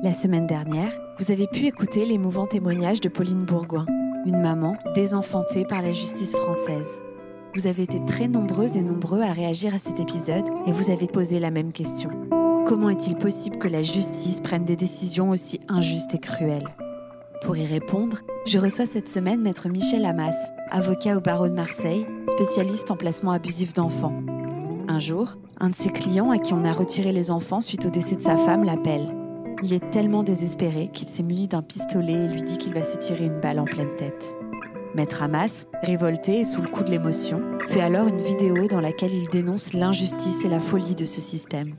La semaine dernière, vous avez pu écouter l'émouvant témoignage de Pauline Bourgoin, une maman désenfantée par la justice française. Vous avez été très nombreuses et nombreux à réagir à cet épisode et vous avez posé la même question. Comment est-il possible que la justice prenne des décisions aussi injustes et cruelles? Pour y répondre, je reçois cette semaine maître Michel Hamas, avocat au barreau de Marseille, spécialiste en placement abusif d'enfants. Un jour, un de ses clients à qui on a retiré les enfants suite au décès de sa femme l'appelle. Il est tellement désespéré qu'il s'est muni d'un pistolet et lui dit qu'il va se tirer une balle en pleine tête. Maître Hamas, révolté et sous le coup de l'émotion, fait alors une vidéo dans laquelle il dénonce l'injustice et la folie de ce système.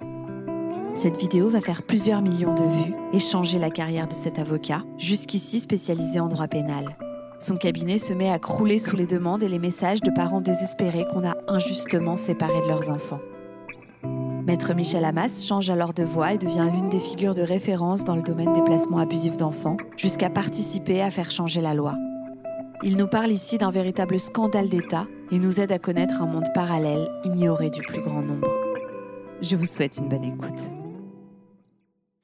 Cette vidéo va faire plusieurs millions de vues et changer la carrière de cet avocat, jusqu'ici spécialisé en droit pénal. Son cabinet se met à crouler sous les demandes et les messages de parents désespérés qu'on a injustement séparés de leurs enfants. Maître Michel Hamas change alors de voix et devient l'une des figures de référence dans le domaine des placements abusifs d'enfants, jusqu'à participer à faire changer la loi. Il nous parle ici d'un véritable scandale d'État et nous aide à connaître un monde parallèle ignoré du plus grand nombre. Je vous souhaite une bonne écoute.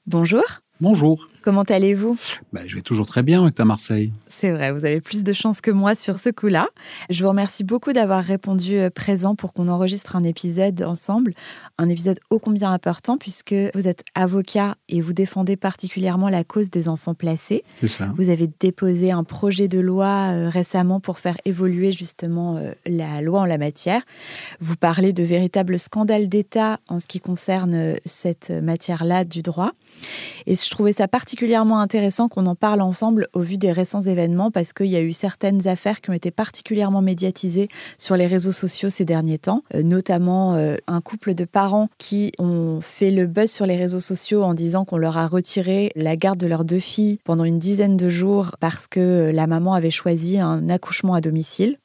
Bonjour. Bonjour. Comment allez-vous? Bah, Je vais toujours très bien avec ta Marseille. C'est vrai, vous avez plus de chance que moi sur ce coup-là. Je vous remercie beaucoup d'avoir répondu euh, présent pour qu'on enregistre un épisode ensemble. Un épisode ô combien important puisque vous êtes avocat et vous défendez particulièrement la cause des enfants placés. C'est ça. Vous avez déposé un projet de loi euh, récemment pour faire évoluer justement euh, la loi en la matière. Vous parlez de véritables scandales d'État en ce qui concerne cette matière-là du droit. Et je trouvais ça particulièrement intéressant qu'on en parle ensemble au vu des récents événements parce qu'il y a eu certaines affaires qui ont été particulièrement médiatisées sur les réseaux sociaux ces derniers temps, euh, notamment euh, un couple de parents qui ont fait le buzz sur les réseaux sociaux en disant qu'on leur a retiré la garde de leurs deux filles pendant une dizaine de jours parce que la maman avait choisi un accouchement à domicile.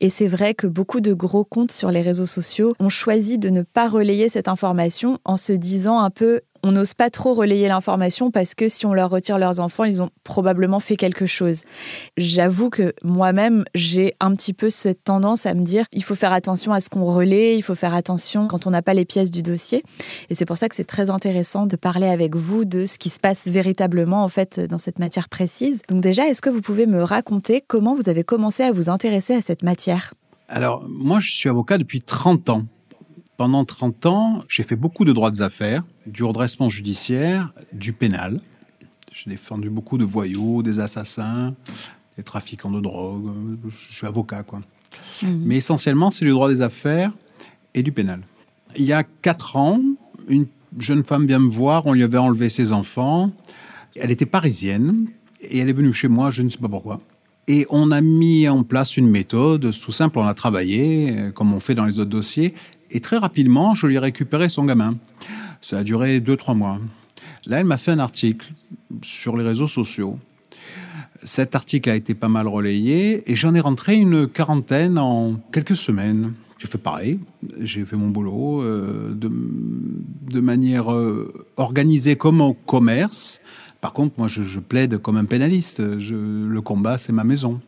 Et c'est vrai que beaucoup de gros comptes sur les réseaux sociaux ont choisi de ne pas relayer cette information en se disant un peu on n'ose pas trop relayer l'information parce que si on leur retire leurs enfants, ils ont probablement fait quelque chose. J'avoue que moi-même, j'ai un petit peu cette tendance à me dire il faut faire attention à ce qu'on relaie, il faut faire attention quand on n'a pas les pièces du dossier. Et c'est pour ça que c'est très intéressant de parler avec vous de ce qui se passe véritablement en fait dans cette matière précise. Donc déjà, est-ce que vous pouvez me raconter comment vous avez commencé à vous intéresser à cette matière? Alors, moi, je suis avocat depuis 30 ans. Pendant 30 ans, j'ai fait beaucoup de droits des affaires, du redressement judiciaire, du pénal. J'ai défendu beaucoup de voyous, des assassins, des trafiquants de drogue. Je suis avocat, quoi. Mhm. Mais essentiellement, c'est du droit des affaires et du pénal. Il y a 4 ans, une jeune femme vient me voir, on lui avait enlevé ses enfants. Elle était parisienne et elle est venue chez moi, je ne sais pas pourquoi. Et on a mis en place une méthode, tout simple, on a travaillé, euh, comme on fait dans les autres dossiers, et très rapidement, je lui ai récupéré son gamin. Ça a duré deux, trois mois. Là, elle m'a fait un article sur les réseaux sociaux. Cet article a été pas mal relayé et j'en ai rentré une quarantaine en quelques semaines. J'ai fait pareil, j'ai fait mon boulot euh, de, de, manière euh, organisée comme au commerce. Par contre, moi, je, plaide comme un pénaliste. Je, le combat, c'est ma maison.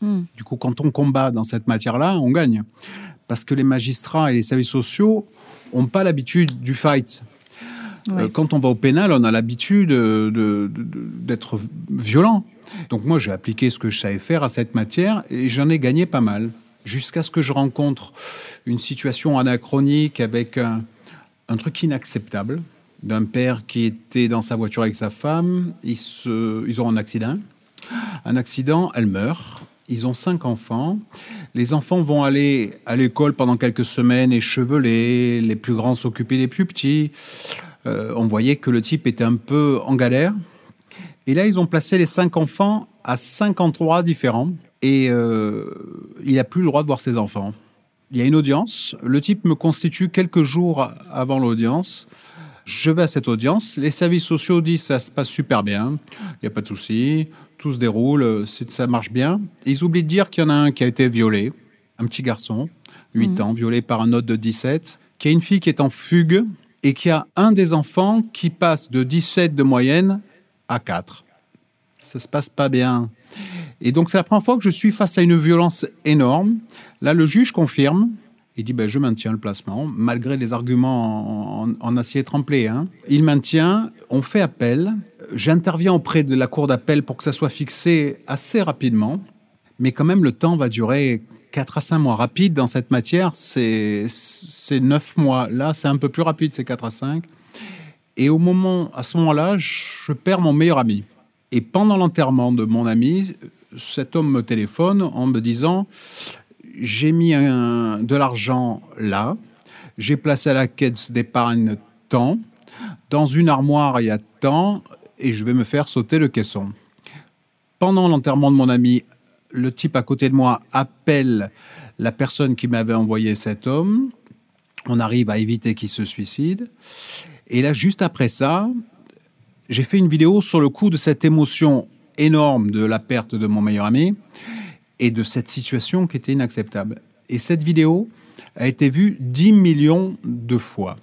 Hmm. Du coup, quand on combat dans cette matière-là, on gagne parce que les magistrats et les services sociaux n'ont pas l'habitude du fight. Euh, quand on va au pénal, on a l'habitude d'être violent. Donc moi, j'ai appliqué ce que je savais faire à cette matière et j'en ai gagné pas mal. Jusqu'à ce que je rencontre une situation anachronique avec un, truc inacceptable d'un père qui était dans sa voiture avec sa femme. Ils, se, ils ont un accident. Un accident, elle meurt. Ils ont cinq enfants. Les enfants vont aller à l'école pendant quelques semaines échevelés, les plus grands s'occuper des plus petits. Euh, on voyait que le type était un peu en galère. Et là, ils ont placé les cinq enfants à cinq endroits différents. Et euh, il n'a plus le droit de voir ses enfants. Il y a une audience. Le type me constitue quelques jours avant l'audience. Je vais à cette audience. Les services sociaux disent ça se passe super bien. Il n'y a pas de souci tout se déroule, euh, ça marche bien. ils oublient de dire qu'il y en a un qui a été violé, un petit garçon, 8 mhm. ans, violé par un autre de 17, qui a une fille qui est en fugue et qui a un des enfants qui passe de 17 de moyenne à 4. Ça se passe pas bien. Et donc c'est la première fois que je suis face à une violence énorme. Là, le juge confirme Il dit ben, Je maintiens le placement, malgré les arguments en, acier tremplé. Hein. Il maintient, on fait appel. J'interviens auprès de la cour d'appel pour que ça soit fixé assez rapidement. Mais quand même, le temps va durer 4 à 5 mois. Rapide dans cette matière, c'est 9 mois. Là, c'est un peu plus rapide, c'est 4 à 5. Et au moment, à ce moment-là, je perds mon meilleur ami. Et pendant l'enterrement de mon ami, cet homme me téléphone en me disant J'ai mis de l'argent là, j'ai placé à la caisse d'épargne tant, dans une armoire il y a tant, et je vais me faire sauter le caisson. Pendant l'enterrement de mon ami, le type à côté de moi appelle la personne qui m'avait envoyé cet homme. On arrive à éviter qu'il se suicide. Et là, juste après ça, j'ai fait une vidéo sur le coup de cette émotion énorme de la perte de mon meilleur ami et de cette situation qui était inacceptable. Et cette vidéo a été vue 10 millions de fois.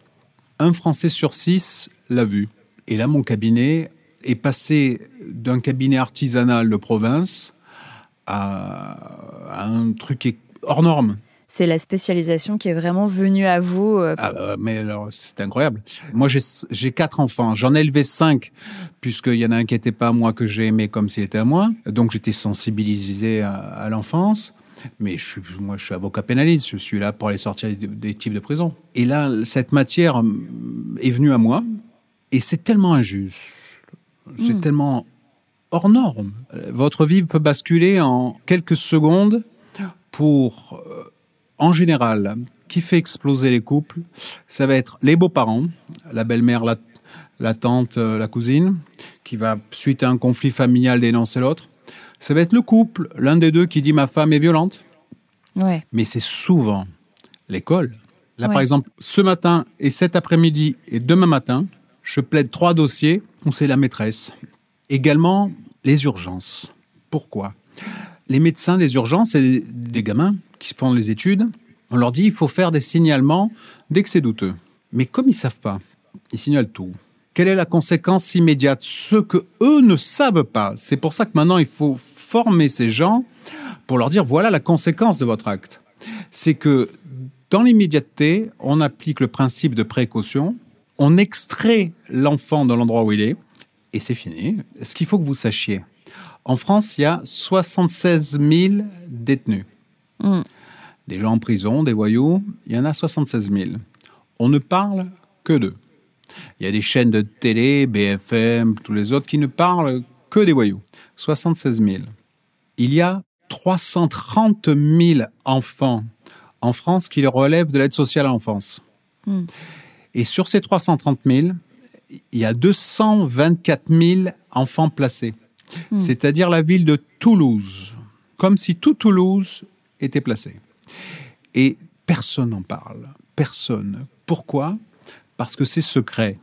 Un Français sur six l'a vue. Et là, mon cabinet est passé d'un cabinet artisanal de province à, un truc hors norme. C'est la spécialisation qui est vraiment venue à vous. Euh, ah, euh, mais alors, c'est incroyable. Moi, j'ai quatre enfants. J'en ai élevé cinq, puisqu'il y en a un qui n'était pas à moi, que j'ai aimé comme s'il était à moi. Donc, j'étais sensibilisé à, l'enfance. Mais je suis, moi, je suis avocat pénaliste. Je suis là pour aller sortir des, types de prison. Et là, cette matière hum, est venue à moi. Et c'est tellement injuste. C'est hmm. tellement hors norme. Votre vie peut basculer en quelques secondes pour, euh, en général, qui fait exploser les couples, ça va être les beaux-parents, la belle-mère, la, tante, euh, la cousine, qui va, suite à un conflit familial, dénoncer l'autre. Ça va être le couple, l'un des deux qui dit ma femme est violente. Ouais. Mais c'est souvent l'école. Là, par exemple, ce matin et cet après-midi et demain matin, je plaide trois dossiers où c'est la maîtresse Également, les urgences. Pourquoi? Les médecins des urgences et des gamins qui font les études, on leur dit il faut faire des signalements dès que c'est douteux. Mais comme ils savent pas, ils signalent tout. Quelle est la conséquence immédiate? Ce que eux ne savent pas. C'est pour ça que maintenant il faut former ces gens pour leur dire voilà la conséquence de votre acte. C'est que dans l'immédiateté, on applique le principe de précaution, on extrait l'enfant de l'endroit où il est, et c'est fini. Ce qu'il faut que vous sachiez, en France, il y a 76 000 détenus. Hmm. Des gens en prison, des voyous, il y en a 76 000. On ne parle que d'eux. Il y a des chaînes de télé, BFM, tous les autres, qui ne parlent que des voyous. 76 000. Il y a 330 000 enfants en France qui relèvent de l'aide sociale à l'enfance. Hmm. Et sur ces 330 000, il y a 224 000 enfants placés, hmm. c'est-à-dire la ville de Toulouse, comme si tout Toulouse était placé. Et personne n'en parle, personne. Pourquoi? Parce que c'est secret.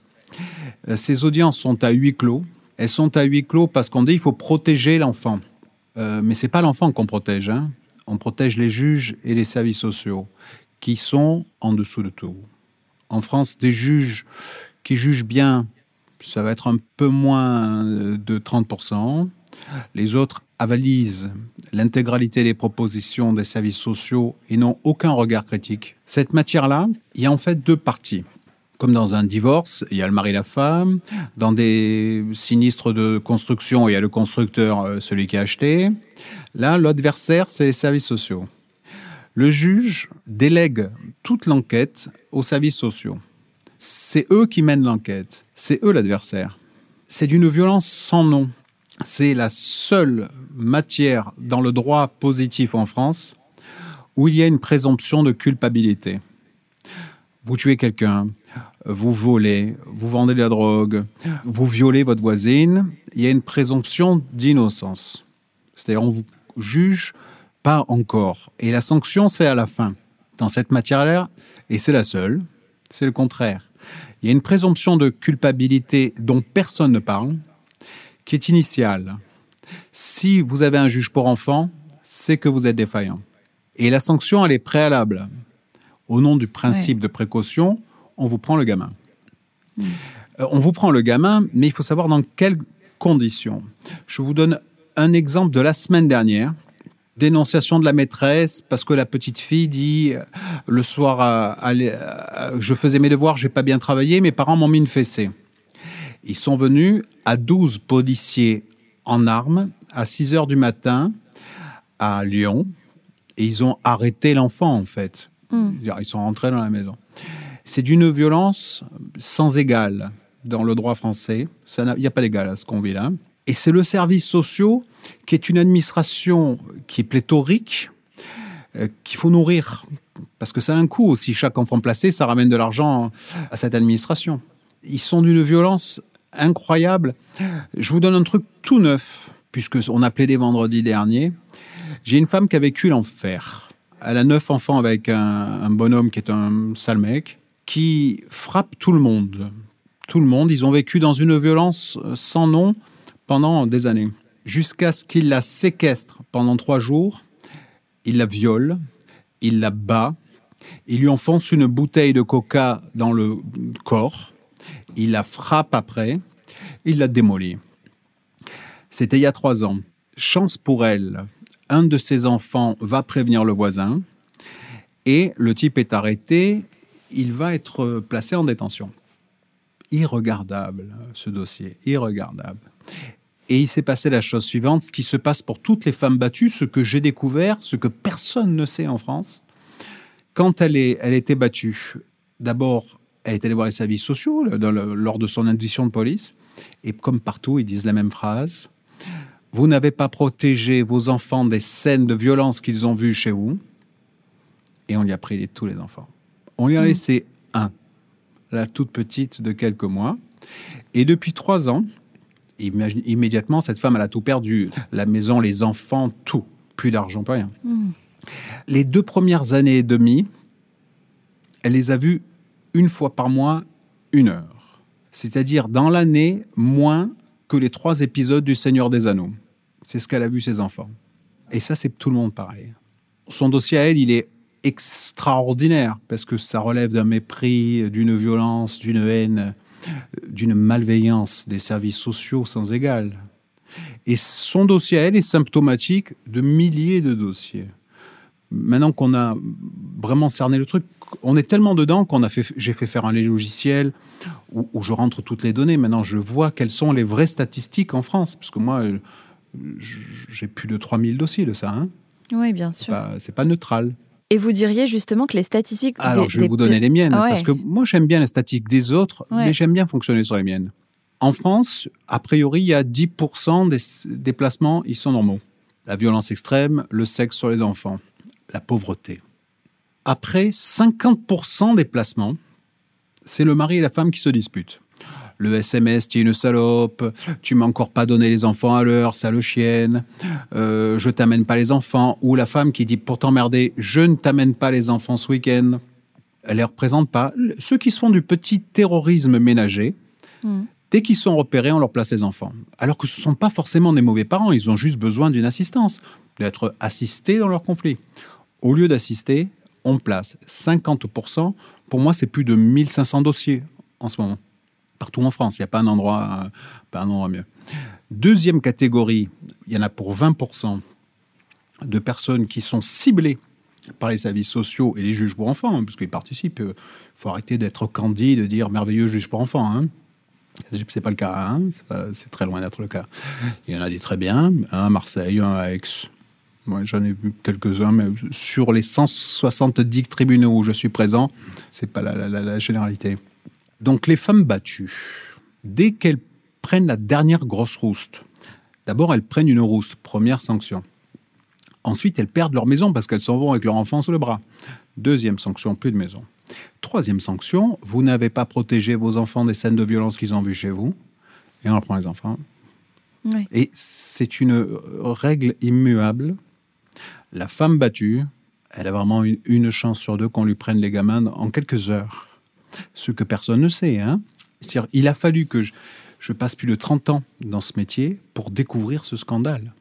Euh, ces audiences sont à huis clos. Elles sont à huis clos parce qu'on dit qu'il faut protéger l'enfant. Euh, mais c'est pas l'enfant qu'on protège. Hein. On protège les juges et les services sociaux qui sont en dessous de tout. En France, des juges qui jugent bien, ça va être un peu moins de 30%. Les autres avalisent l'intégralité des propositions des services sociaux et n'ont aucun regard critique. Cette matière-là, il y a en fait deux parties. Comme dans un divorce, il y a le mari et la femme. Dans des sinistres de construction, il y a le constructeur, euh, celui qui a acheté. Là, l'adversaire, c'est les services sociaux. Le juge délègue toute l'enquête aux services sociaux. C'est eux qui mènent l'enquête. C'est eux l'adversaire. C'est d'une violence sans nom. C'est la seule matière dans le droit positif en France où il y a une présomption de culpabilité. Vous tuez quelqu'un, vous volez, vous vendez de la drogue, vous violez votre voisine, il y a une présomption d'innocence. C'est-à-dire on vous juge pas encore. Et la sanction, c'est à la fin. Dans cette matière-là, et c'est la seule, c'est le contraire. Il y a une présomption de culpabilité dont personne ne parle, qui est initiale. Si vous avez un juge pour enfants, c'est que vous êtes défaillant. Et la sanction, elle est préalable. Au nom du principe de précaution, on vous prend le gamin. Hmm. Euh, on vous prend le gamin, mais il faut savoir dans quelles conditions. Je vous donne un exemple de la semaine dernière. Dénonciation de la maîtresse parce que la petite fille dit euh, le soir, euh, euh, je faisais mes devoirs, j'ai pas bien travaillé, mes parents m'ont mis une fessée. Ils sont venus à 12 policiers en armes à 6 heures du matin à Lyon et ils ont arrêté l'enfant en fait. Hmm. Ils sont rentrés dans la maison. C'est d'une violence sans égale dans le droit français. Il n'y a pas d'égal à ce qu'on vit là. Et c'est le service social qui est une administration qui est pléthorique, euh, qu'il faut nourrir. Parce que ça a un coût aussi. Chaque enfant placé, ça ramène de l'argent à cette administration. Ils sont d'une violence incroyable. Je vous donne un truc tout neuf, puisque on a plaidé vendredi dernier. J'ai une femme qui a vécu l'enfer. Elle a neuf enfants avec un, un bonhomme qui est un sale mec, qui frappe tout le monde. Tout le monde. Ils ont vécu dans une violence sans nom pendant des années. Jusqu'à ce qu'il la séquestre pendant trois jours. Il la viole, il la bat, il lui enfonce une bouteille de coca dans le corps, il la frappe après, il la démolit. C'était il y a trois ans. Chance pour elle, un de ses enfants va prévenir le voisin et le type est arrêté, il va être placé en détention. Irregardable, ce dossier, irregardable. Et il s'est passé la chose suivante, ce qui se passe pour toutes les femmes battues, ce que j'ai découvert, ce que personne ne sait en France. Quand elle, est, elle était battue, d'abord, elle est allée voir les services sociaux dans le- lors de son audition de police. Et comme partout, ils disent la même phrase. Vous n'avez pas protégé vos enfants des scènes de violence qu'ils ont vues chez vous. Et on lui a pris les- tous les enfants. On lui a laissé un, la toute petite de quelques mois. Et depuis trois ans, imagine- immédiatement, cette femme, elle a tout perdu. La maison, les enfants, tout. Plus d'argent, plus rien. Les deux premières années et demie, elle les a vus une fois par mois, une heure. C'est-à-dire dans l'année, moins que les trois épisodes du Seigneur des Anneaux. C'est ce qu'elle a vu ses enfants. Et ça, c'est tout le monde pareil. Son dossier à elle, il est extraordinaire parce que ça relève d'un mépris, d'une violence, d'une haine, d'une malveillance des services sociaux sans égal. Et son dossier à elle est symptomatique de milliers de dossiers. Maintenant qu'on a vraiment cerné le truc, on est tellement dedans qu'on a fait, j'ai fait faire un logiciel où, où je rentre toutes les données. Maintenant, je vois quelles sont les vraies statistiques en France, parce que moi, euh, j'ai plus de 3000 dossiers de ça. Hein. Oui, bien C'est sûr. pas, c'est pas neutral. Et vous diriez justement que les statistiques. Alors, des- je vais des- vous donner les miennes, Ah ouais. parce que moi, j'aime bien les statistiques des autres, Ouais. mais j'aime bien fonctionner sur les miennes. En France, a priori, il y a 10% des déplacements, ils sont normaux. La violence extrême, le sexe sur les enfants, la pauvreté. Après, 50% des placements, c'est le mari et la femme qui se disputent. Le SMS, tu es une salope, tu m'as encore pas donné les enfants à l'heure, sale chienne, euh, je t'amène pas les enfants, ou la femme qui dit pour t'emmerder, je ne t'amène pas les enfants ce week-end. Elle les représente pas. Ceux qui se font du petit terrorisme ménager, Mm. dès qu'ils sont repérés, on leur place les enfants. Alors que ce ne sont pas forcément des mauvais parents, ils ont juste besoin d'une assistance, d'être assistés dans leur conflit. Au lieu d'assister, on place 50%. Pour moi, c'est plus de 1500 dossiers en ce moment. Partout en France, il n'y a pas un endroit, euh, pas un endroit mieux. Deuxième catégorie, il y en a pour 20% de personnes qui sont ciblées par les services sociaux et les juges pour enfants, hein, parce qu'ils participent. Il faut arrêter d'être candide, de dire merveilleux juge pour enfants. Hein. C'est pas le cas, hein. C'est très loin d'être le cas. Il y en a des très bien, un à Marseille, un à Aix. J'en ai vu quelques-uns, mais sur les 170 tribunaux où je suis présent, c'est pas la généralité. Donc, les femmes battues, dès qu'elles prennent la dernière grosse rouste, d'abord elles prennent une rouste, première sanction. Ensuite, elles perdent leur maison parce qu'elles s'en vont avec leur enfant sous le bras. Deuxième sanction, plus de maison. Troisième sanction, vous n'avez pas protégé vos enfants des scènes de violence qu'ils ont vues chez vous. Et on leur prend les enfants. Oui. Et c'est une euh, règle immuable. La femme battue, elle a vraiment une, une chance sur deux qu'on lui prenne les gamins en quelques heures. Ce que personne ne sait. Hein C'est-à-dire, il a fallu que je, je passe plus de 30 ans dans ce métier pour découvrir ce scandale.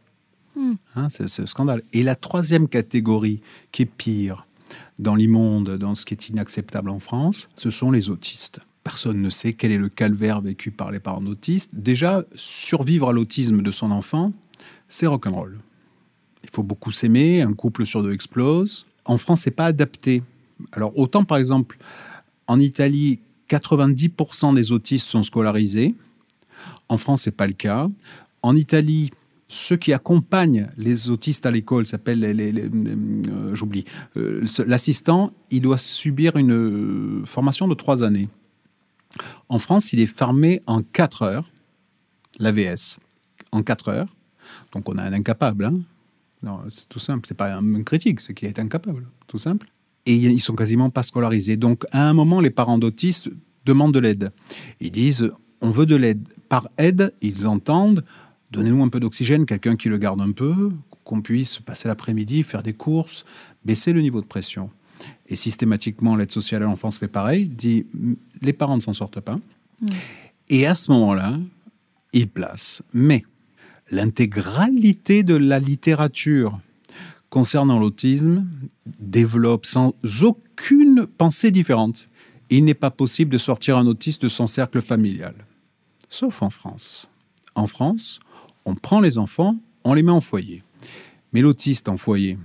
Hmm. Hein, c'est ce scandale. Et la troisième catégorie, qui est pire dans l'immonde, dans ce qui est inacceptable en France, ce sont les autistes. Personne ne sait quel est le calvaire vécu par les parents autistes. Déjà, survivre à l'autisme de son enfant, c'est rock'n'roll. Il faut beaucoup s'aimer, un couple sur deux explose. En France, c'est pas adapté. Alors autant par exemple en Italie, 90% des autistes sont scolarisés. En France, c'est pas le cas. En Italie, ceux qui accompagnent les autistes à l'école s'appellent euh, j'oublie euh, l'assistant il doit subir une euh, formation de trois années en France il est formé en quatre heures l'AVS en quatre heures donc on a un incapable hein. non c'est tout simple c'est pas un critique c'est qu'il est incapable tout simple et ils sont quasiment pas scolarisés donc à un moment les parents d'autistes demandent de l'aide ils disent on veut de l'aide par aide ils entendent donnez-nous un peu d'oxygène, quelqu'un qui le garde un peu, qu'on puisse passer l'après-midi, faire des courses, baisser le niveau de pression. Et systématiquement, l'aide sociale à l'enfance fait pareil, dit les parents ne s'en sortent pas. Mm. Et à ce moment-là, il place. Mais l'intégralité de la littérature concernant l'autisme développe sans aucune pensée différente. Il n'est pas possible de sortir un autiste de son cercle familial, sauf en France. En France, on prend les enfants, on les met en foyer. Mais l'autiste en foyer,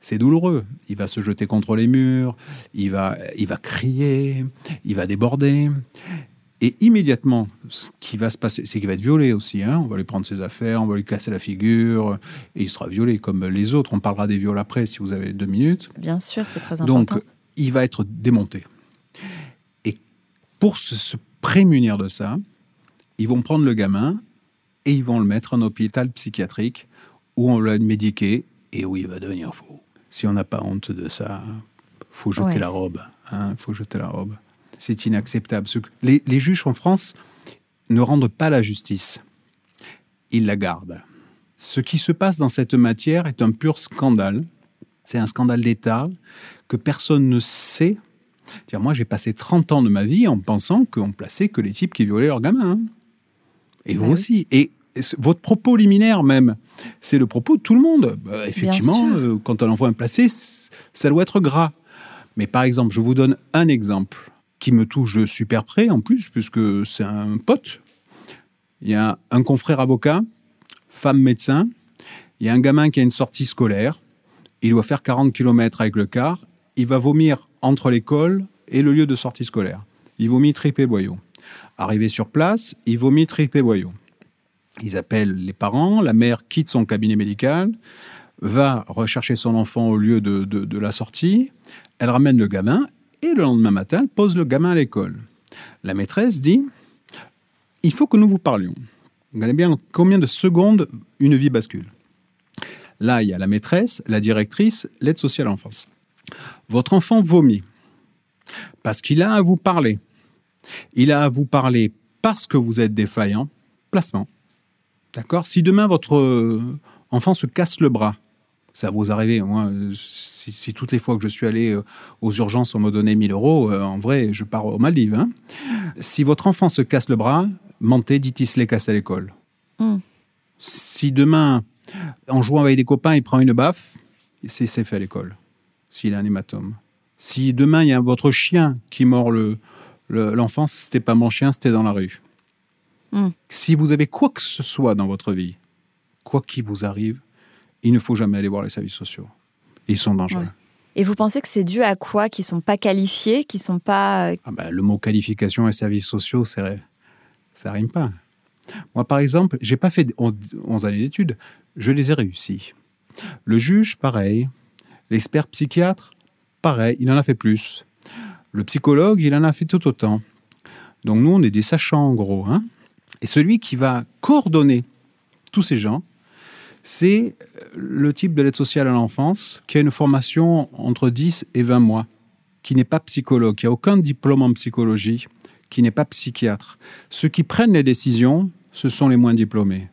c'est douloureux. Il va se jeter contre les murs, il va, crier, il va déborder. Et immédiatement, ce qui va se passer, c'est qu'il va être violé aussi. Hein. on va lui prendre ses affaires, on va lui casser la figure, et il sera violé comme les autres. On parlera des viols après si vous avez deux minutes. Bien sûr, c'est très important. Donc, il va être démonté. Et pour se prémunir de ça, ils vont prendre le gamin et ils vont le mettre en hôpital psychiatrique où on l'a médiqué et où il va devenir fou. Si on n'a pas honte de ça, faut jeter la robe. Hein, faut jeter la robe. C'est inacceptable. Les, les juges en France ne rendent pas la justice. Ils la gardent. Ce qui se passe dans cette matière est un pur scandale. C'est un scandale d'État que personne ne sait. moi, j'ai passé 30 ans de ma vie en pensant qu'on plaçait que les types qui violaient leurs gamins. Hein. Et vous bah aussi. Et votre propos liminaire même, c'est le propos de tout le monde. Bah, effectivement, euh, quand on envoie un placé, ça doit être gras. Mais par exemple, je vous donne un exemple qui me touche de super près en plus, puisque c'est un pote. Il y a un confrère avocat, femme médecin. Il y a un gamin qui a une sortie scolaire. Il doit faire 40 km avec le car. Il va vomir entre l'école et le lieu de sortie scolaire. Il vomit tripé boyau. Arrivé sur place, il vomit tripé boyau. Ils appellent les parents, la mère quitte son cabinet médical, va rechercher son enfant au lieu de, la sortie, elle ramène le gamin et le lendemain matin, elle pose le gamin à l'école. La maîtresse dit Il faut que nous vous parlions. Vous savez bien combien de secondes une vie bascule? Là, il y a la maîtresse, la directrice, l'aide sociale enfance. Votre enfant vomit parce qu'il a à vous parler. Il a à vous parler parce que vous êtes défaillant. Placement. D'accord? Si demain votre euh, enfant se casse le bras, ça vous arrive. Moi, si, toutes les fois que je suis allé euh, aux urgences, on me donnait 1000 euros, euh, en vrai, je pars aux Maldives. Hein. Si votre enfant se casse le bras, mentez, dites il se les casse à l'école. Hmm. Si demain, en jouant avec des copains, il prend une baffe, c'est fait à l'école, s'il a un hématome. Si demain, il y a votre chien qui mord l'enfant, le, l'enfant, c'était pas mon chien, c'était dans la rue. Hmm. Si vous avez quoi que ce soit dans votre vie, quoi qu'il vous arrive, il ne faut jamais aller voir les services sociaux. Ils sont dangereux. Et vous pensez que c'est dû à quoi Qu'ils sont pas qualifiés, qu'ils sont pas. Euh, ah ben, le mot qualification et services sociaux, ça rime pas. Moi, par exemple, j'ai pas fait 11 années d'études, je les ai réussis. Le juge, pareil. L'expert psychiatre, pareil, il en a fait plus. Le psychologue, il en a fait tout autant. Donc nous, on est des sachants en gros. Hein et celui qui va coordonner tous ces gens, c'est le type de l'aide sociale à l'enfance qui a une formation entre 10 et 20 mois, qui n'est pas psychologue, qui a aucun diplôme en psychologie, qui n'est pas psychiatre. Ceux qui prennent les décisions, ce sont les moins diplômés.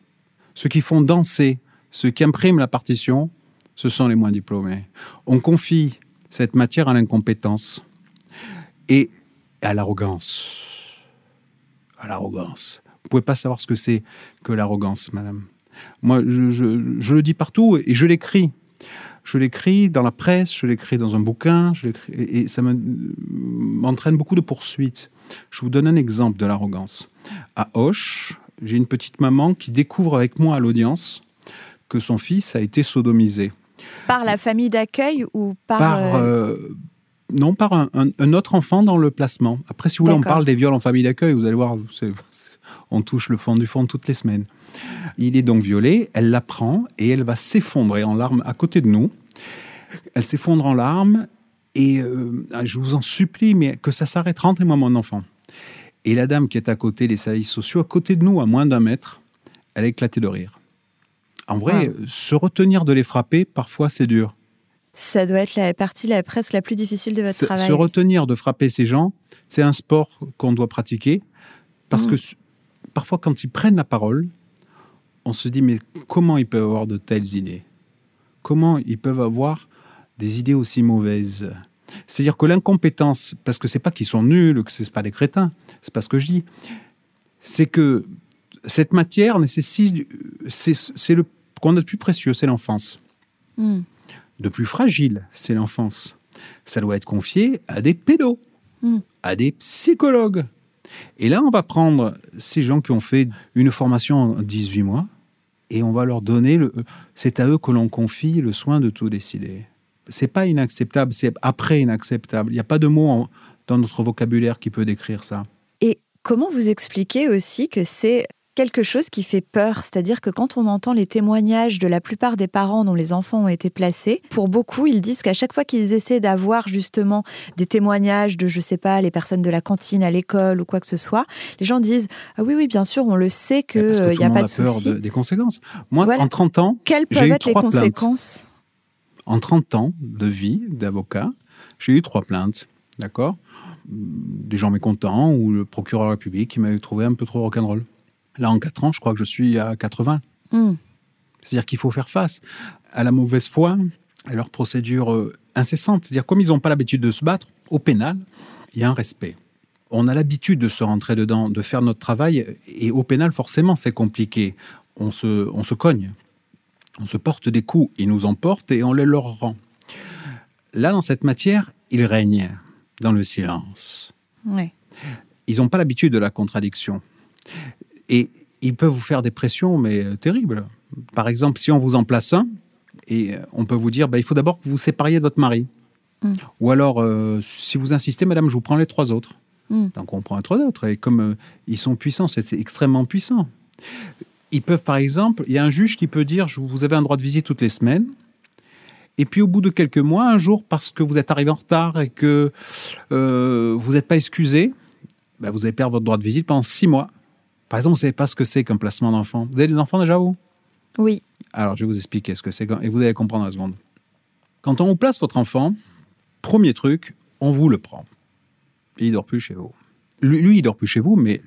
Ceux qui font danser, ceux qui impriment la partition, ce sont les moins diplômés. On confie cette matière à l'incompétence et à l'arrogance. À l'arrogance. Vous pouvez pas savoir ce que c'est que l'arrogance, madame. Moi, je, le dis partout et je l'écris. Je l'écris dans la presse, je l'écris dans un bouquin, je et, ça m'entraîne beaucoup de poursuites. Je vous donne un exemple de l'arrogance. À Hoche, j'ai une petite maman qui découvre avec moi à l'audience que son fils a été sodomisé. Par la famille d'accueil ou par... Par, euh, non, par un, un- un autre enfant dans le placement. Après, si vous voulez, on parle des viols en famille d'accueil. Vous allez voir, on touche le fond du fond toutes les semaines. Il est donc violé, elle l'apprend et elle va s'effondrer en larmes à côté de nous. Elle s'effondre en larmes et euh, je vous en supplie, mais que ça s'arrête, rentrez-moi mon enfant. Et la dame qui est à côté des services sociaux, à côté de nous, à moins d'un mètre, elle a éclaté de rire. En vrai, se retenir de les frapper, parfois c'est dur. Ça doit être la partie la, presque la plus difficile de votre Se- travail. Se retenir de frapper ces gens, c'est un sport qu'on doit pratiquer parce Mm. que parfois, quand ils prennent la parole, on se dit mais comment ils peuvent avoir de telles idées? Comment ils peuvent avoir des idées aussi mauvaises? C'est-à-dire que l'incompétence, parce que c'est pas qu'ils sont nuls, que c'est pas des crétins, c'est pas ce que je dis, c'est que cette matière nécessite, c'est le qu'on a de plus précieux, c'est l'enfance Hmm. de plus fragile, c'est l'enfance. Ça doit être confié à des pédos, Mm. à des psychologues. Et là, on va prendre ces gens qui ont fait une formation en 18 mois et on va leur donner, le, c'est à eux que l'on confie le soin de tout décider. C'est pas inacceptable, c'est après inacceptable. Il n'y a pas de mot dans notre vocabulaire qui peut décrire ça. Et comment vous expliquez aussi que c'est quelque chose qui fait peur C'est-à-dire que quand on entend les témoignages de la plupart des parents dont les enfants ont été placés, pour beaucoup, ils disent qu'à chaque fois qu'ils essaient d'avoir justement des témoignages de, je sais pas, les personnes de la cantine à l'école ou quoi que ce soit, les gens disent Ah oui, oui, bien sûr, on le sait qu'il Parce que n'y tout a pas de souci. de- des conséquences. Moi, Voilà. en 30 ans, Quelles peuvent eu être les plaintes. conséquences? En 30 ans de vie d'avocat, j'ai eu trois plaintes, d'accord? Des gens mécontents ou le procureur de la République qui m'avait trouvé un peu trop rock'n'roll. Là, en 4 ans, je crois que je suis à 80. Hmm. C'est-à-dire qu'il faut faire face à la mauvaise foi, à leur procédure euh, incessante. C'est-à-dire, comme ils n'ont pas l'habitude de se battre, au pénal, il y a un respect. On a l'habitude de se rentrer dedans, de faire notre travail, et au pénal, forcément, c'est compliqué. On se, on se cogne, on se porte des coups, ils nous emportent et on les leur rend. Là, dans cette matière, ils règnent dans le silence. Ils n'ont pas l'habitude de la contradiction. Et ils peuvent vous faire des pressions, mais euh, terribles. Par exemple, si on vous en place un, et euh, on peut vous dire, bah, il faut d'abord que vous vous sépariez de votre mari. Mm. Ou alors, euh, si vous insistez, madame, je vous prends les trois autres. Mm. Donc on prend les trois autres. Et comme euh, ils sont puissants, c'est c'est extrêmement puissant. Ils peuvent, par exemple, il y a un juge qui peut dire, je- vous avez un droit de visite toutes les semaines. Et puis au bout de quelques mois, un jour, parce que vous êtes arrivé en retard et que euh, vous n'êtes pas excusé, bah, vous allez perdre votre droit de visite pendant six mois. Par exemple, vous ne savez pas ce que c'est qu'un placement d'enfant. Vous avez des enfants déjà, vous? Oui. Alors, je vais vous expliquer ce que c'est et vous allez comprendre en la seconde. Quand on vous place votre enfant, premier truc, on vous le prend. Il dort plus chez vous. Lui, lui, il dort plus chez vous, mais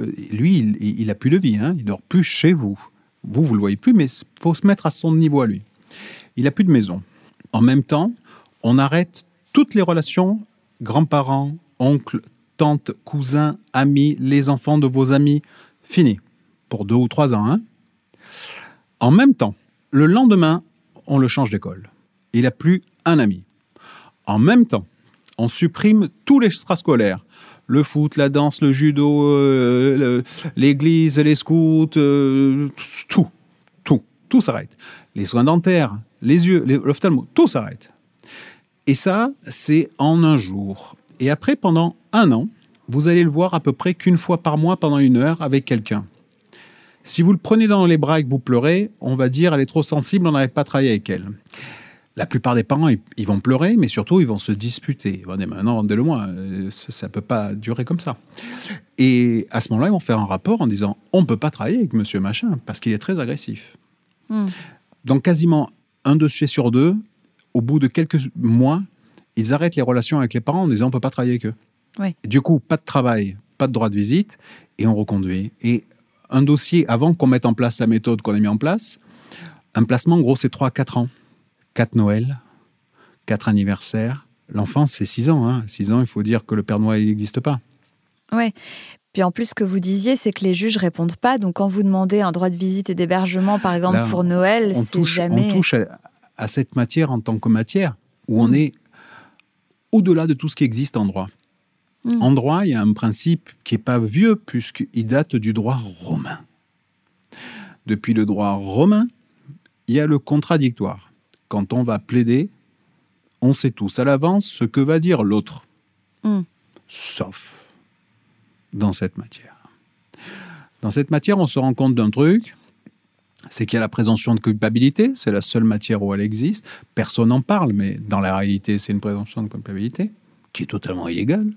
euh, lui, il, il a plus de vie. Hein. Il dort plus chez vous. Vous, vous le voyez plus, mais il faut se mettre à son niveau à lui. Il a plus de maison. En même temps, on arrête toutes les relations grands-parents, oncles, tantes, cousins, amis, les enfants de vos amis. Fini. Pour deux ou trois ans. Hein. En même temps, le lendemain, on le change d'école. Il n'a plus un ami. En même temps, on supprime tout l'extrascolaire. Le foot, la danse, le judo, euh, l'église, les scouts, euh, tout, tout, tout s'arrête. Les soins dentaires, les yeux, l'ophtalmo, tout s'arrête. Et ça, c'est en un jour. Et après, pendant un an, vous allez le voir à peu près qu'une fois par mois pendant une heure avec quelqu'un. Si vous le prenez dans les bras et que vous pleurez, on va dire elle est trop sensible, on n'arrive pas à travailler avec elle. La plupart des parents, ils, vont pleurer, mais surtout, ils vont se disputer. Ils vont dire, maintenant, rendez-le-moi, euh, ça ne peut pas durer comme ça. Et à ce moment-là, ils vont faire un rapport en disant, on ne peut pas travailler avec monsieur machin, parce qu'il est très agressif. Hmm. Donc, quasiment un dossier sur deux, au bout de quelques mois, ils arrêtent les relations avec les parents en disant, on ne peut pas travailler avec eux. Oui. Du coup, pas de travail, pas de droit de visite, et on reconduit. Et un dossier, avant qu'on mette en place la méthode qu'on a mis en place, un placement, en gros, c'est 3 à 4 ans. 4 Noël, 4 anniversaires. L'enfant, c'est 6 ans. Hein. 6 ans, il faut dire que le Père Noël, n'existe pas. Ouais. Puis en plus, ce que vous disiez, c'est que les juges répondent pas. Donc quand vous demandez un droit de visite et d'hébergement, par exemple, Là, pour Noël, c'est jamais. on touche à, à cette matière en tant que matière, où on Mm. est au-delà de tout ce qui existe en droit. Mm. En droit, il y a un principe qui n'est pas vieux, puisqu'il date du droit romain. Depuis le droit romain, il y a le contradictoire. Quand on va plaider, on sait tous à l'avance ce que va dire l'autre. Mm. Sauf dans cette matière. Dans cette matière, on se rend compte d'un truc, c'est qu'il y a la présomption de culpabilité, c'est la seule matière où elle existe. Personne n'en parle, mais dans la réalité, c'est une présomption de culpabilité qui est totalement illégale.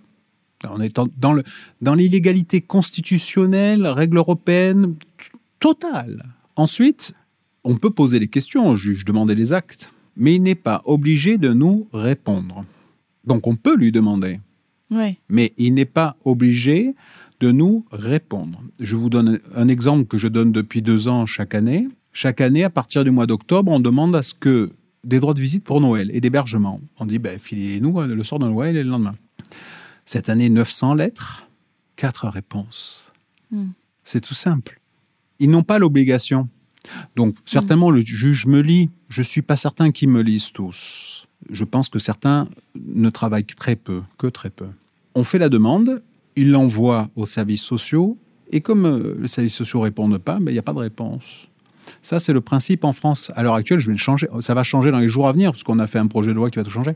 On est en- dans le- dans l'illégalité constitutionnelle, règle européenne totale. Ensuite, on peut poser des questions au juge, demander les actes, mais il n'est pas obligé de nous répondre. Donc on peut lui demander, mais il n'est pas obligé de nous répondre. Je vous donne un exemple que je donne depuis deux ans chaque année. Chaque année, à partir du mois d'octobre, on demande à ce que des droits de visite pour Noël et d'hébergement. On dit, ben, filez-nous le soir de Noël et le lendemain. Cette année, 900 lettres, 4 réponses. Hmm. C'est tout simple. Ils n'ont pas l'obligation. Donc, certainement, le juge me lit. Je ne suis pas certain qu'ils me lisent tous. Je pense que certains ne travaillent que très peu, que très peu. On fait la demande, il l'envoie aux services sociaux, et comme euh, les services sociaux ne répondent pas, ben, il n'y a pas de réponse. Ça, c'est le principe en France. À l'heure actuelle, je vais le changer. Ça va changer dans les jours à venir, parce qu'on a fait un projet de loi qui va tout changer.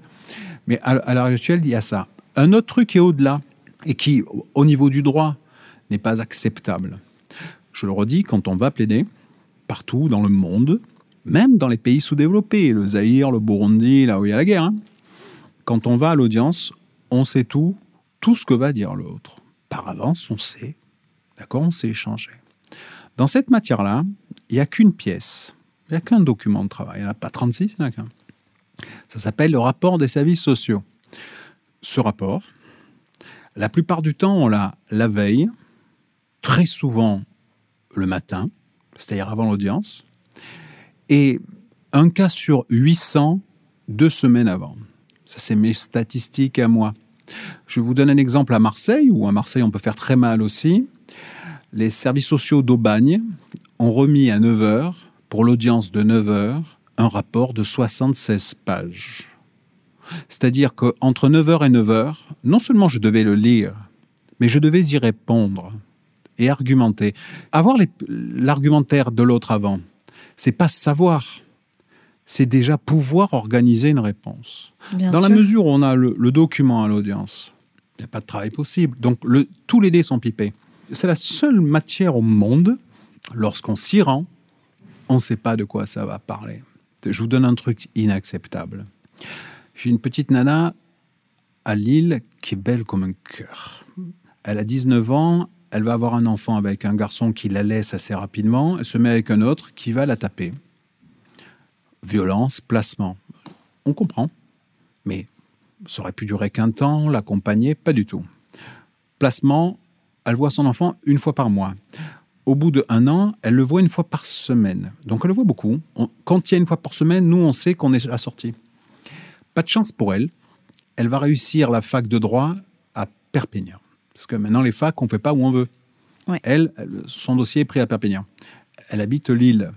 Mais à, à l'heure actuelle, il y a ça. Un autre truc qui est au-delà, et qui, au niveau du droit, n'est pas acceptable. Je le redis, quand on va plaider, partout dans le monde, même dans les pays sous-développés, le Zaïre, le Burundi, là où il y a la guerre, hein, quand on va à l'audience, on sait tout, tout ce que va dire l'autre. Par avance, on sait. D'accord On sait échanger. Dans cette matière-là, il n'y a qu'une pièce. Il n'y a qu'un document de travail. Il n'y en a pas 36, il n'y en a qu'un. Ça s'appelle le rapport des services sociaux. Ce rapport, la plupart du temps, on l'a la veille, très souvent le matin, c'est-à-dire avant l'audience, et un cas sur 800 deux semaines avant. Ça, c'est mes statistiques à moi. Je vous donne un exemple à Marseille, où à Marseille, on peut faire très mal aussi. Les services sociaux d'Aubagne ont remis à 9h, pour l'audience de 9h, un rapport de 76 pages. C'est-à-dire qu'entre 9h et 9h, non seulement je devais le lire, mais je devais y répondre et argumenter. Avoir l'argumentaire de l'autre avant, c'est pas savoir, c'est déjà pouvoir organiser une réponse. Bien Dans sûr. la mesure où on a le, le document à l'audience, il n'y a pas de travail possible. Donc le- tous les dés sont pipés. C'est la seule matière au monde, lorsqu'on s'y rend, on ne sait pas de quoi ça va parler. Je vous donne un truc inacceptable. J'ai une petite nana à Lille qui est belle comme un cœur. Elle a 19 ans, elle va avoir un enfant avec un garçon qui la laisse assez rapidement, elle se met avec un autre qui va la taper. Violence, placement. On comprend, mais ça aurait pu durer qu'un temps, l'accompagner, pas du tout. Placement, elle voit son enfant une fois par mois. Au bout d'un an, elle le voit une fois par semaine. Donc elle le voit beaucoup. On- quand il y a une fois par semaine, nous, on sait qu'on est à la sortie. Pas de chance pour elle. Elle va réussir la fac de droit à Perpignan. Parce que maintenant, les facs, on ne fait pas où on veut. Ouais. Elle- son dossier est pris à Perpignan. Elle habite Lille.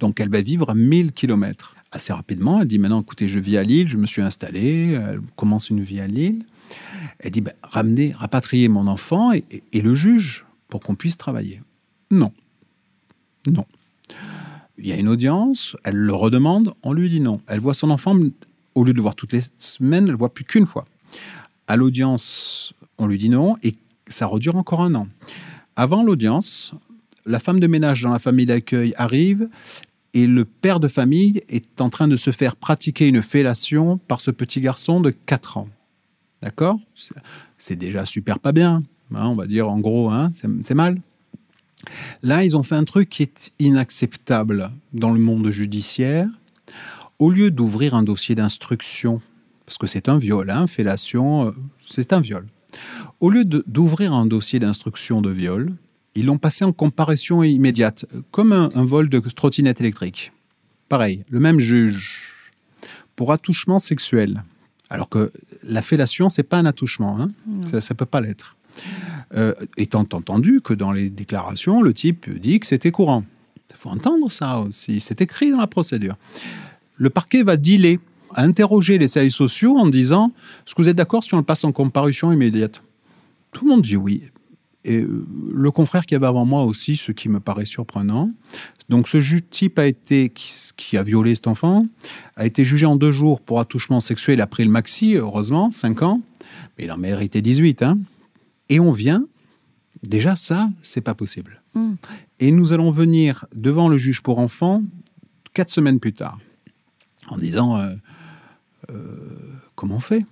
Donc elle va vivre à 1000 km. Assez rapidement, elle dit maintenant, écoutez, je vis à Lille, je me suis installée, elle commence une vie à Lille. Elle dit, ben, ramenez, rapatriez mon enfant et, le juge pour qu'on puisse travailler. Non. Non. Il y a une audience, elle le redemande, on lui dit non. Elle voit son enfant, au lieu de le voir toutes les semaines, elle ne voit plus qu'une fois. À l'audience, on lui dit non et ça redure encore un an. Avant l'audience, la femme de ménage dans la famille d'accueil arrive et le père de famille est en train de se faire pratiquer une fellation par ce petit garçon de 4 ans. D'accord? C'est- déjà super pas bien. hein, on va dire en gros, hein, c'est mal. Là, ils ont fait un truc qui est inacceptable dans le monde judiciaire. Au lieu d'ouvrir un dossier d'instruction, parce que c'est un viol, hein, fellation, euh, c'est un viol. Au lieu d'ouvrir un dossier d'instruction de viol, ils l'ont passé en comparution immédiate, comme un, un vol de trottinette électrique. Pareil, le même juge pour attouchement sexuel. Alors que la fellation, c'est pas un attouchement, hein. ça, ça peut pas l'être. Euh, étant entendu que dans les déclarations, le type dit que c'était courant. Il faut entendre ça aussi, c'est écrit dans la procédure. Le parquet va dealer, interroger les services sociaux en disant Est-ce que vous êtes d'accord si on le passe en comparution immédiate? Tout le monde dit oui. Et euh, le confrère qui avait avant moi aussi, ce qui me paraît surprenant. Donc ce juge type a été qui, a violé cet enfant a été jugé en deux jours pour attouchement sexuel. Il a pris le maxi, heureusement, 5 ans, mais il en méritait 18. Hein. Et on vient. Déjà ça, c'est pas possible. Hmm. Et nous allons venir devant le juge pour enfants quatre semaines plus tard, en disant euh, euh, comment on fait?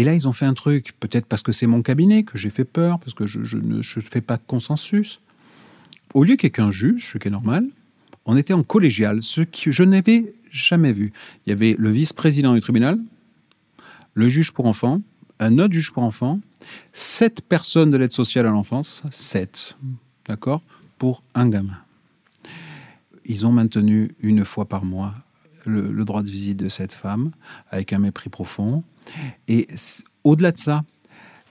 Et là, ils ont fait un truc, peut-être parce que c'est mon cabinet, que j'ai fait peur, parce que je, ne fais pas de consensus. Au lieu qu'il n'y ait qu'un juge, ce qui est normal, on était en collégial, ce que je n'avais jamais vu. Il y avait le vice-président du tribunal, le juge pour enfants, un autre juge pour enfants, sept personnes de l'aide sociale à l'enfance, sept, d'accord, pour un gamin. Ils ont maintenu une fois par mois le, droit de visite de cette femme avec un mépris profond. Et au-delà de ça,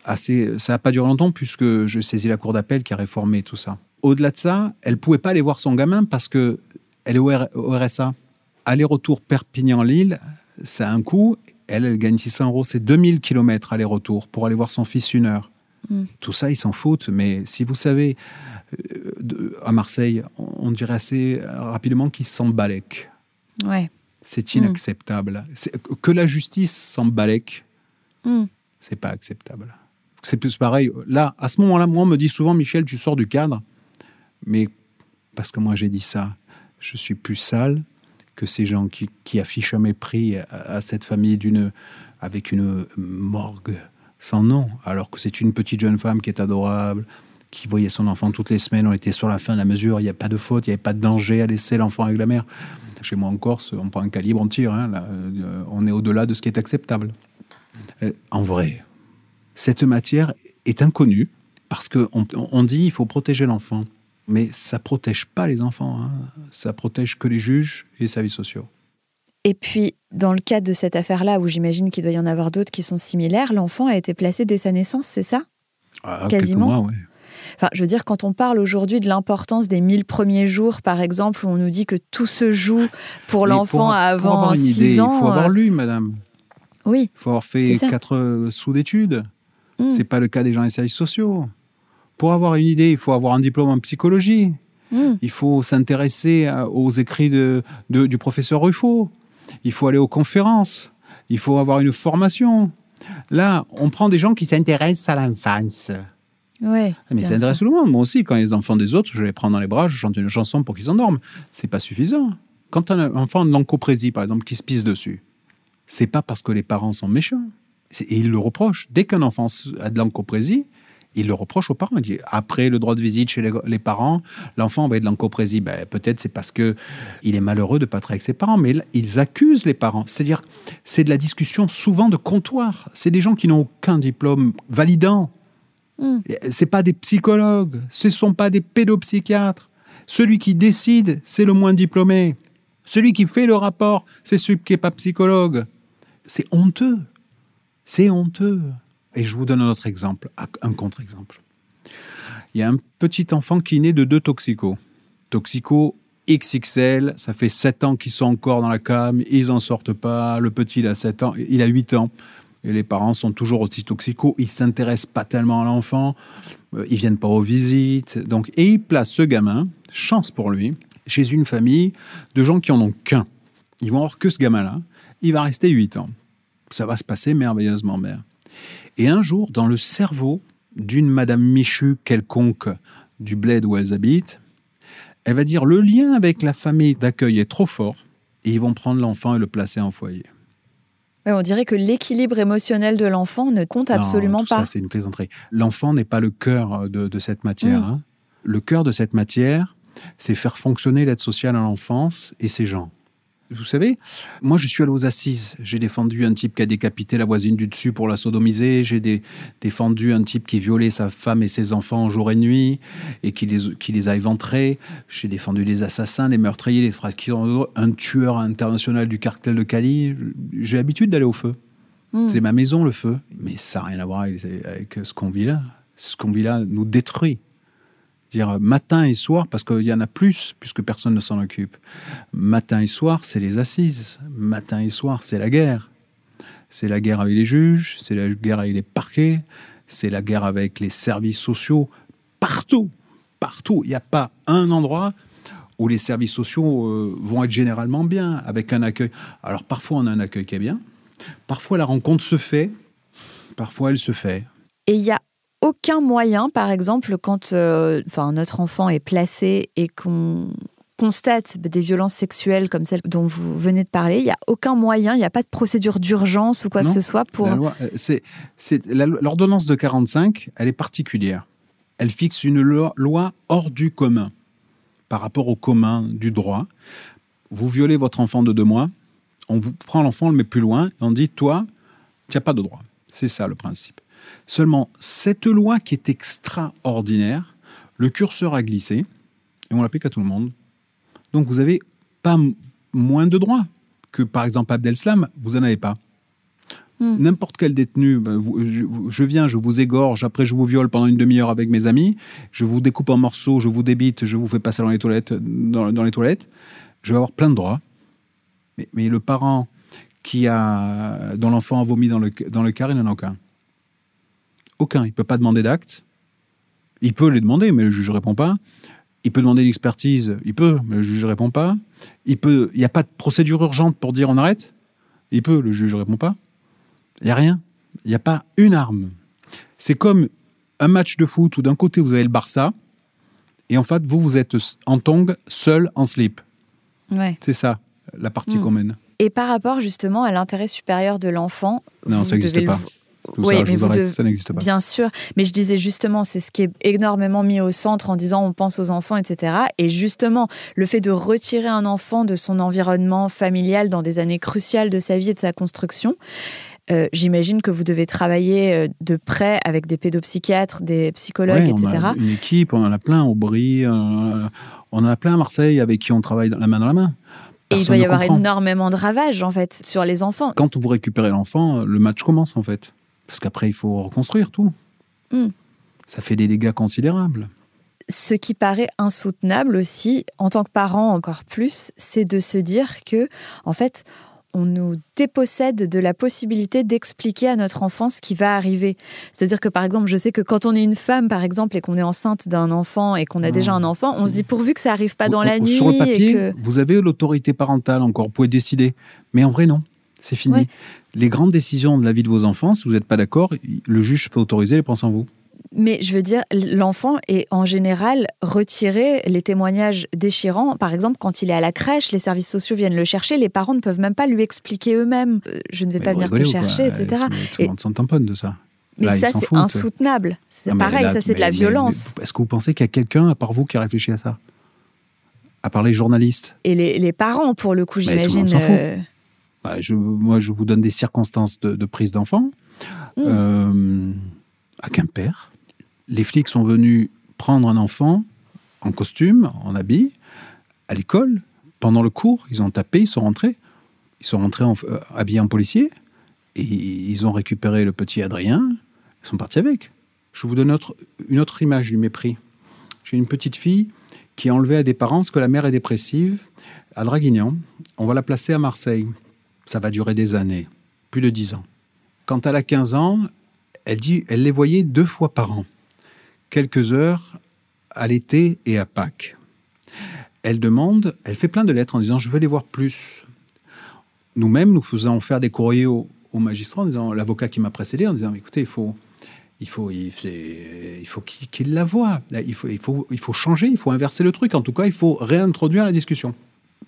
assez, ça n'a pas duré longtemps puisque je saisis la cour d'appel qui a réformé tout ça. Au-delà de ça, elle pouvait pas aller voir son gamin parce que elle est au, RSA. Aller-retour Perpignan-Lille, ça a un coût. Elle, elle gagne 600 euros. C'est 2000 km aller-retour pour aller voir son fils une heure. Mm. Tout ça, ils s'en foutent. Mais si vous savez, euh, à Marseille, on, dirait assez rapidement qu'ils s'en balèquent. Ouais. C'est hmm. inacceptable. Que la justice s'embalèque, mm. c'est pas acceptable. C'est plus pareil. Là, à ce moment-là, moi, on me dit souvent, Michel, tu sors du cadre. Mais parce que moi, j'ai dit ça, je suis plus sale que ces gens qui, affichent un mépris à, cette famille d'une, avec une morgue sans nom, alors que c'est une petite jeune femme qui est adorable, qui voyait son enfant toutes les semaines. On était sur la fin de la mesure, il n'y a pas de faute, il n'y avait pas de danger à laisser l'enfant avec la mère. Chez moi en Corse, on prend un calibre, on tire. Hein, euh, on est au-delà de ce qui est acceptable. Euh, en vrai, cette matière est inconnue parce qu'on on dit il faut protéger l'enfant. Mais ça protège pas les enfants. Hein. Ça protège que les juges et les services sociaux. Et puis, dans le cadre de cette affaire-là, où j'imagine qu'il doit y en avoir d'autres qui sont similaires, l'enfant a été placé dès sa naissance, c'est ça? Ah, Quasiment. Mois, Enfin, je veux dire, quand on parle aujourd'hui de l'importance des 1000 premiers jours, par exemple, où on nous dit que tout se joue pour l'enfant avant 6 ans. Il faut avoir euh, lu, madame. Oui. Il faut avoir fait quatre euh, sous d'études. Hmm. C'est pas le cas des gens des services sociaux. Pour avoir une idée, il faut avoir un diplôme en psychologie. Hmm. Il faut s'intéresser aux écrits de, du professeur Ruffo. Il faut aller aux conférences. Il faut avoir une formation. Là, on prend des gens qui s'intéressent à l'enfance. Ouais, mais ça intéresse tout le monde. Moi aussi, quand les enfants des autres, je les prends dans les bras, je chante une chanson pour qu'ils s'endorment. C'est pas suffisant. Quand un enfant de l'encoprésie, par exemple, qui se pisse dessus, c'est pas parce que les parents sont méchants. Et ils le reprochent. Dès qu'un enfant a de l'encoprésie, il le reproche aux parents. Il dit, après le droit de visite chez les, parents, l'enfant va être de l'encoprésie. Ben, peut-être c'est parce que il est malheureux de pas être avec ses parents, mais ils accusent les parents. C'est-à-dire, c'est de la discussion souvent de comptoir. C'est des gens qui n'ont aucun diplôme validant. Hmm. C'est pas des psychologues, ce sont pas des pédopsychiatres. Celui qui décide, c'est le moins diplômé. Celui qui fait le rapport, c'est celui qui n'est pas psychologue. C'est honteux. C'est honteux. Et je vous donne un autre exemple, un contre-exemple. Il y a un petit enfant qui naît de deux toxicos. Toxico XXL, ça fait 7 ans qu'ils sont encore dans la cam, ils n'en sortent pas. Le petit, il a 7 ans, il a 8 ans et les parents sont toujours aussi toxicaux, ils s'intéressent pas tellement à l'enfant, euh, ils viennent pas aux visites, donc et ils placent ce gamin, chance pour lui, chez une famille de gens qui en ont qu'un. Ils vont avoir que ce gamin-là, il va rester 8 ans. Ça va se passer merveilleusement bien. Et un jour, dans le cerveau d'une Madame Michu quelconque du bled où elles habitent, elle va dire le lien avec la famille d'accueil est trop fort et ils vont prendre l'enfant et le placer en foyer on dirait que l'équilibre émotionnel de l'enfant ne compte absolument pas. Ça, c'est une plaisanterie. L'enfant n'est pas le cœur euh, de, cette matière. Mm. Hein. Le cœur de cette matière, c'est faire fonctionner l'aide sociale à l'enfance et ses gens. Vous savez, moi je suis allé aux assises. J'ai défendu un type qui a décapité la voisine du dessus pour la sodomiser. J'ai défendu un type qui violait sa femme et ses enfants jour et nuit et qui les, qui les a éventrés. J'ai défendu les assassins, les meurtriers, les fractures, un tueur international du cartel de Cali. J'ai l'habitude d'aller au feu. Hmm. C'est ma maison le feu. Mais ça n'a rien à voir avec ce qu'on vit là. Ce qu'on vit là nous détruit dire matin et soir, parce qu'il y en a plus, puisque personne ne s'en occupe. Matin et soir, c'est les assises. Matin et soir, c'est la guerre. C'est la guerre avec les juges, c'est la guerre avec les parquets, c'est la guerre avec les services sociaux partout, partout. Il n'y a pas un endroit où les services sociaux euh, vont être généralement bien, avec un accueil. Alors parfois on a un accueil qui est bien, parfois la rencontre se fait, parfois elle se fait. Et il y a aucun moyen, par exemple, quand euh, enfin, notre enfant est placé et qu'on constate des violences sexuelles comme celles dont vous venez de parler, il n'y a aucun moyen, il n'y a pas de procédure d'urgence ou quoi que ce soit pour... Euh, l'ordonnance de 45, elle est particulière. Elle fixe une loi hors du commun par rapport au commun du droit. Vous violez votre enfant de deux mois, on vous prend l'enfant, on le met plus loin, et on dit, toi, tu n'as pas de droit. C'est ça le principe. Seulement, cette loi qui est extraordinaire, le curseur a glissé, et on l'applique à tout le monde. Donc vous n'avez pas moins de droits que, par exemple, Abdel-Slam, vous n'en avez pas. Hmm. N'importe quel détenu, ben, je, viens, je vous égorge, après je vous viole pendant une demi-heure avec mes amis, je vous découpe en morceaux, je vous débite, je vous fais passer dans les toilettes, dans, les toilettes, je vais avoir plein de droits. Mais, le parent qui a, dont l'enfant a vomi dans le, dans le car, il n'en a aucun. Aucun. Il ne peut pas demander d'acte. Il peut les demander, mais le juge ne répond pas. Il peut demander l'expertise, il peut, mais le juge ne répond pas. Il peut, il n'y a pas de procédure urgente pour dire on arrête. Il peut, le juge ne répond pas. Il n'y a rien. Il n'y a pas une arme. C'est comme un match de foot où d'un côté vous avez le Barça et en fait vous vous êtes en tongue seul en slip. Ouais. C'est ça la partie hmm. commune. Et par rapport justement à l'intérêt supérieur de l'enfant, non, ça n'existe pas. Oui, mais vous ça n'existe pas. Bien sûr, mais je disais justement, c'est ce qui est énormément mis au centre en disant on pense aux enfants, etc. Et justement, le fait de retirer un enfant de son environnement familial dans des années cruciales de sa vie et de sa construction, euh, j'imagine que vous devez travailler euh, de près avec des pédopsychiatres, des psychologues, etc. On a une équipe, on en a plein au Brie, euh, on en a plein à Marseille avec qui on travaille la main dans la main. et il doit y avoir énormément de ravages en fait sur les enfants. Quand vous récupérez l'enfant, le match commence en fait. Parce qu'après, il faut reconstruire tout. Hmm. Ça fait des dégâts considérables. Ce qui paraît insoutenable aussi, en tant que parent encore plus, c'est de se dire que, en fait, on nous dépossède de la possibilité d'expliquer à notre enfant ce qui va arriver. C'est-à-dire que, par exemple, je sais que quand on est une femme, par exemple, et qu'on est enceinte d'un enfant et qu'on a déjà un enfant, on se dit pourvu que ça arrive pas dans la nuit. Sur le papier, vous avez l'autorité parentale encore, vous pouvez décider. Mais en vrai, non. C'est fini. Les grandes décisions de la vie de vos enfants, si vous n'êtes pas d'accord, le juge peut autoriser les penses en vous. Mais je veux dire, l'enfant est en général retiré. Les témoignages déchirants, par exemple, quand il est à la crèche, les services sociaux viennent le chercher, les parents ne peuvent même pas lui expliquer eux-mêmes. Euh, je ne vais pas venir te chercher, etc. Tout le monde s'en tamponne de ça. Mais ça, c'est insoutenable. C'est pareil, ça, c'est de la violence. Est-ce que vous pensez qu'il y a quelqu'un, à part vous, qui a réfléchi à ça? À part les journalistes? Et les, parents, pour le coup, j'imagine. Bah, moi, je vous donne des circonstances de, prise d'enfant. Hmm. Euh, à Quimper, les flics sont venus prendre un enfant en costume, en habit, à l'école, pendant le cours. Ils ont tapé, ils sont rentrés. Ils sont rentrés euh, habillés en policier. Et ils ont récupéré le petit Adrien. Ils sont partis avec. Je vous donne une autre image du mépris. J'ai une petite fille qui est enlevée à des parents parce que la mère est dépressive à Draguignan. On va la placer à Marseille. Ça va durer des années, plus de dix ans. Quand elle a 15 ans, elle dit elle les voyait deux fois par an quelques heures à l'été et à Pâques. Elle demande, elle fait plein de lettres en disant je veux les voir plus. Nous-mêmes, nous faisons faire des courriers au, magistrat en disant l'avocat qui m'a précédé en disant écoutez, il faut il faut, il, faut qu'il la voie. Il faut, il, faut, il faut changer, il faut inverser le truc. En tout cas, il faut réintroduire la discussion.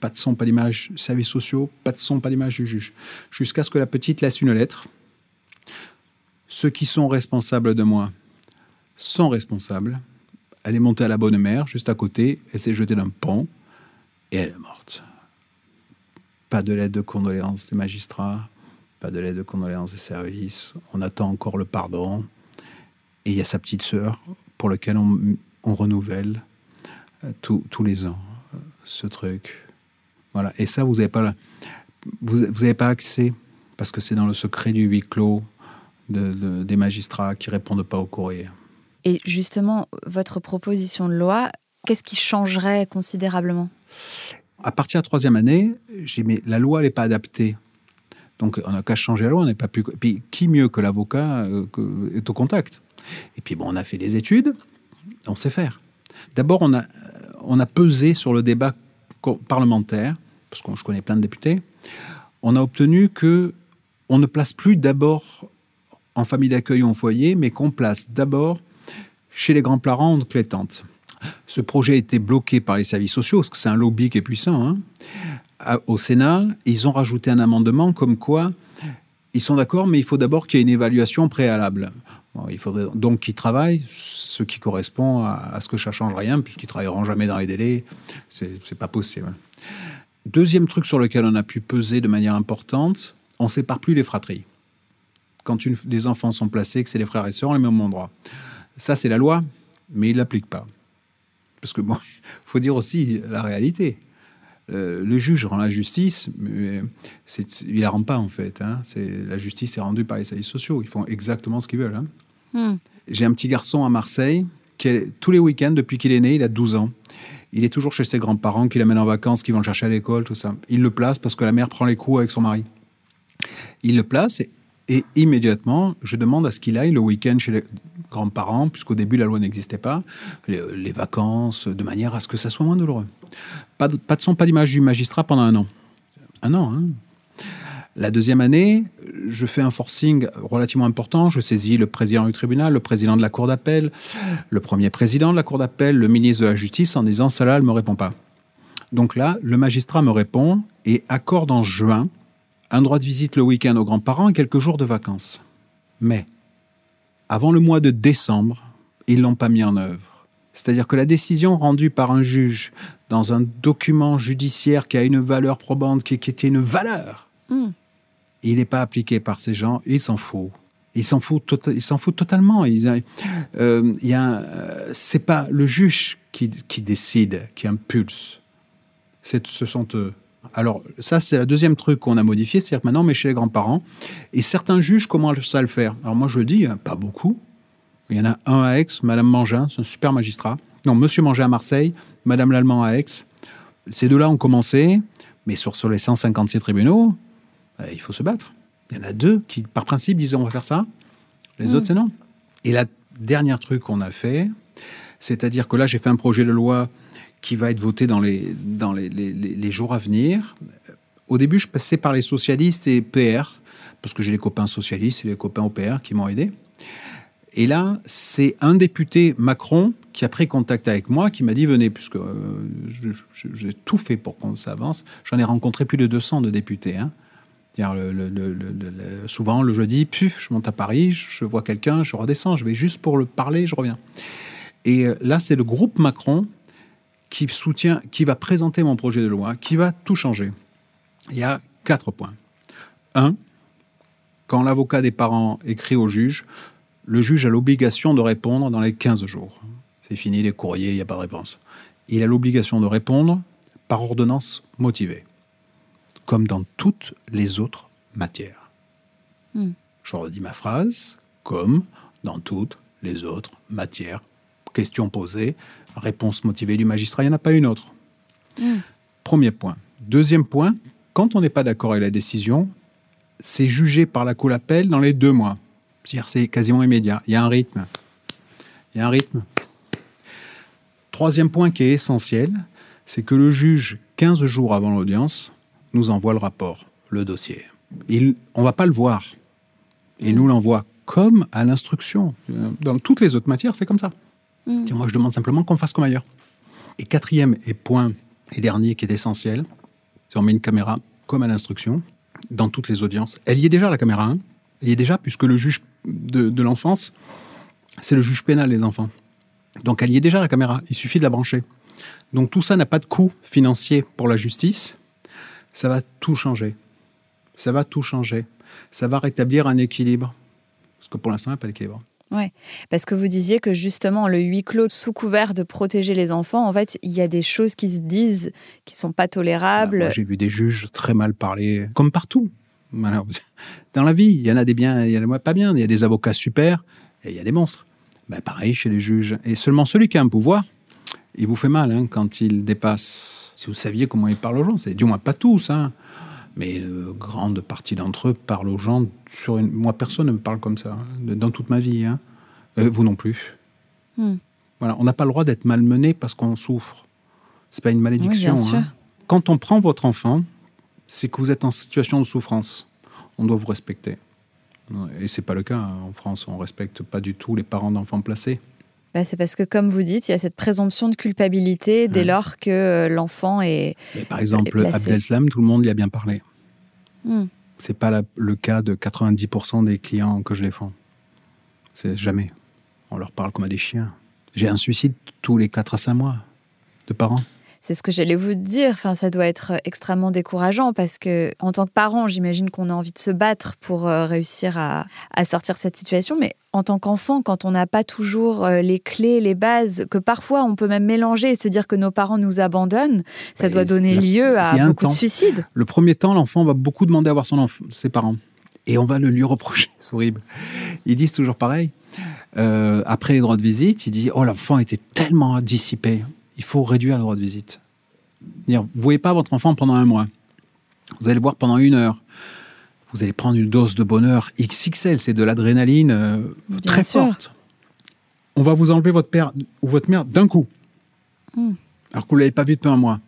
Pas de son, pas d'image, services sociaux, pas de son, pas d'image du juge. Jusqu'à ce que la petite laisse une lettre. Ceux qui sont responsables de moi, sont responsables. Elle est montée à la bonne mère, juste à côté, elle s'est jetée d'un pont, et elle est morte. Pas de lettre de condoléances des magistrats, pas de lettre de condoléances des services, on attend encore le pardon, et il y a sa petite sœur, pour laquelle on, renouvelle euh, tous les ans euh, ce truc. Voilà. Et ça, vous n'avez pas, vous, vous pas accès, parce que c'est dans le secret du huis clos de, des magistrats qui répondent pas au courrier. Et justement, votre proposition de loi, qu'est-ce qui changerait considérablement? À partir de la troisième année, j'ai mais la loi n'est pas adaptée. Donc on n'a qu'à changer la loi, on n'est pas plus. Puis qui mieux que l'avocat euh, est au contact? Et puis bon, on a fait des études, on sait faire. D'abord, on a, on a pesé sur le débat parlementaire, parce que je connais plein de députés. On a obtenu que on ne place plus d'abord en famille d'accueil ou en foyer, mais qu'on place d'abord chez les grands-parents, donc les tantes. Ce projet a été bloqué par les services sociaux, parce que c'est un lobby qui est puissant. hein. Au Sénat, ils ont rajouté un amendement comme quoi ils sont d'accord, mais il faut d'abord qu'il y ait une évaluation préalable. Il faudrait donc qu'ils travaillent, ce qui correspond à, ce que ça change rien, puisqu'ils travailleront jamais dans les délais. C'est pas possible. Deuxième truc sur lequel on a pu peser de manière importante, on sépare plus les fratries. Quand une, des enfants sont placés, que c'est les frères et sœurs, on les met au même endroit. Ça, c'est la loi, mais ils l'appliquent pas. Parce que bon, faut dire aussi la réalité. Euh, le juge rend la justice, mais il la rend pas en fait. hein. La justice est rendue par les services sociaux. Ils font exactement ce qu'ils veulent. hein. Hmm. J'ai un petit garçon à Marseille qui, est- tous les week-ends, depuis qu'il est né, il a 12 ans. Il est toujours chez ses grands-parents, qui l'amènent en vacances, qui vont le chercher à l'école, tout ça. Il le place parce que la mère prend les coups avec son mari. Il le place et, et immédiatement, je demande à ce qu'il aille le week-end chez les grands-parents, puisqu'au début la loi n'existait pas, les, vacances, de manière à ce que ça soit moins douloureux. Pas de, son, pas d'image du magistrat pendant un an. Un an, hein la deuxième année, je fais un forcing relativement important. Je saisis le président du tribunal, le président de la cour d'appel, le premier président de la cour d'appel, le ministre de la Justice en disant ça là, elle me répond pas. Donc là, le magistrat me répond et accorde en juin un droit de visite le week-end aux grands-parents et quelques jours de vacances. Mais avant le mois de décembre, ils l'ont pas mis en œuvre. C'est-à-dire que la décision rendue par un juge dans un document judiciaire qui a une valeur probante, qui, qui était une valeur, Hmm. il n'est pas appliqué par ces gens, ils s'en foutent. Ils s'en foutent, tota- ils s'en foutent totalement. Ils, euh, il y a, un- euh, c'est pas le juge qui, qui décide, qui impulse. C'est, ce sont eux. Alors ça, c'est le deuxième truc qu'on a modifié, c'est-à-dire que maintenant, on met chez les grands-parents. Et certains juges commencent à le faire. Alors moi, je dis, hein, pas beaucoup. Il y en a un à Aix, Madame Mangin, c'est un super magistrat. Non, Monsieur Mangin à Marseille, Madame Lallemand à Aix. Ces deux-là ont commencé, mais sur, sur les 156 tribunaux, euh, il faut se battre. Il y en a deux qui, par principe, disent on va faire ça. Les Mm. autres, c'est non. Et la dernière truc qu'on a fait, c'est-à-dire que là, j'ai fait un projet de loi qui va être voté dans les, dans les, les- jours à venir. Au début, je passais par les socialistes et PR, parce que j'ai les copains socialistes et les copains au PR qui m'ont aidé. Et là, c'est un député Macron qui a pris contact avec moi, qui m'a dit venez, puisque euh, j'ai tout fait pour qu'on s'avance. J'en ai rencontré plus de 200 de députés. hein. Souvent, le jeudi, puf, je monte à Paris, je vois quelqu'un, je redescends, je vais juste pour le parler, je reviens. Et euh, là, c'est le groupe Macron qui soutient, qui va présenter mon projet de loi, qui va tout changer. Il y a quatre points. Un, quand l'avocat des parents écrit au juge, le juge a l'obligation de répondre dans les 15 jours. C'est fini les courriers, il n'y a pas de réponse. Il a l'obligation de répondre par ordonnance motivée, comme dans toutes les autres matières. Hmm. Je redis ma phrase, comme dans toutes les autres matières. Question posée, réponse motivée du magistrat, il n'y en a pas une autre. Hmm. Premier point. Deuxième point, quand on n'est pas d'accord avec la décision, c'est jugé par la cour d'appel dans les deux mois. C'est-à-dire c'est quasiment immédiat. Il y a un rythme. Il y a un rythme. Troisième point qui est essentiel, c'est que le juge, 15 jours avant l'audience, nous envoie le rapport, le dossier. Il, on ne va pas le voir. Il nous l'envoie comme à l'instruction. Dans toutes les autres matières, c'est comme ça. Tiens, Moi, je demande simplement qu'on fasse comme ailleurs. Et quatrième et point et dernier qui est essentiel, c'est on met une caméra comme à l'instruction dans toutes les audiences. Elle y est déjà la caméra. hein. Elle y est déjà puisque le juge de, de l'enfance, c'est le juge pénal des enfants. Donc elle y est déjà la caméra. Il suffit de la brancher. Donc tout ça n'a pas de coût financier pour la justice. Ça va tout changer. Ça va tout changer. Ça va rétablir un équilibre. Parce que pour l'instant, il n'y a pas d'équilibre. Ouais, parce que vous disiez que justement le huis clos, sous couvert de protéger les enfants, en fait, il y a des choses qui se disent qui sont pas tolérables. Bah, J'ai vu des juges très mal parler, comme partout. Dans la vie, il y en a des biens, il y en a pas bien. Il y a des avocats super et il y a des monstres. Ben, pareil chez les juges. Et seulement celui qui a un pouvoir, il vous fait mal hein, quand il dépasse. Si vous saviez comment il parle aux gens, c'est du moins pas tous. Hein. Mais une grande partie d'entre eux parlent aux gens sur une. Moi, personne ne me parle comme ça, hein, dans toute ma vie. Hein. Euh, vous non plus. Hmm. Voilà, on n'a pas le droit d'être malmené parce qu'on souffre. C'est pas une malédiction. Oui, hein. Quand on prend votre enfant, c'est que vous êtes en situation de souffrance. On doit vous respecter. Et c'est pas le cas hein. en France. On respecte pas du tout les parents d'enfants placés. Bah, c'est parce que, comme vous dites, il y a cette présomption de culpabilité dès Ouais. lors que euh, l'enfant est. Mais par exemple, placé. Abdeslam, tout le monde y a bien parlé. Hmm. C'est pas la- le cas de 90% des clients que je défends. C'est jamais. On leur parle comme à des chiens. J'ai un suicide tous les 4 à 5 mois de parents. C'est ce que j'allais vous dire. Enfin, ça doit être extrêmement décourageant parce que, en tant que parent, j'imagine qu'on a envie de se battre pour euh, réussir à, à sortir de cette situation. Mais en tant qu'enfant, quand on n'a pas toujours euh, les clés, les bases, que parfois on peut même mélanger et se dire que nos parents nous abandonnent, ça doit donner la- lieu à beaucoup de suicides. Le premier temps, l'enfant va beaucoup demander à voir son enf- ses parents. Et on va le lui reprocher. C'est horrible. Ils disent toujours pareil. Euh, après les droits de visite, il dit Oh, l'enfant était tellement dissipé. Il faut réduire le droit de visite. Dire, vous voyez pas votre enfant pendant un mois. Vous allez le voir pendant une heure. Vous allez prendre une dose de bonheur XXL. C'est de l'adrénaline euh, très sûr. forte. On va vous enlever votre père ou votre mère d'un coup. Hmm. Alors que vous l'avez pas vu depuis un mois.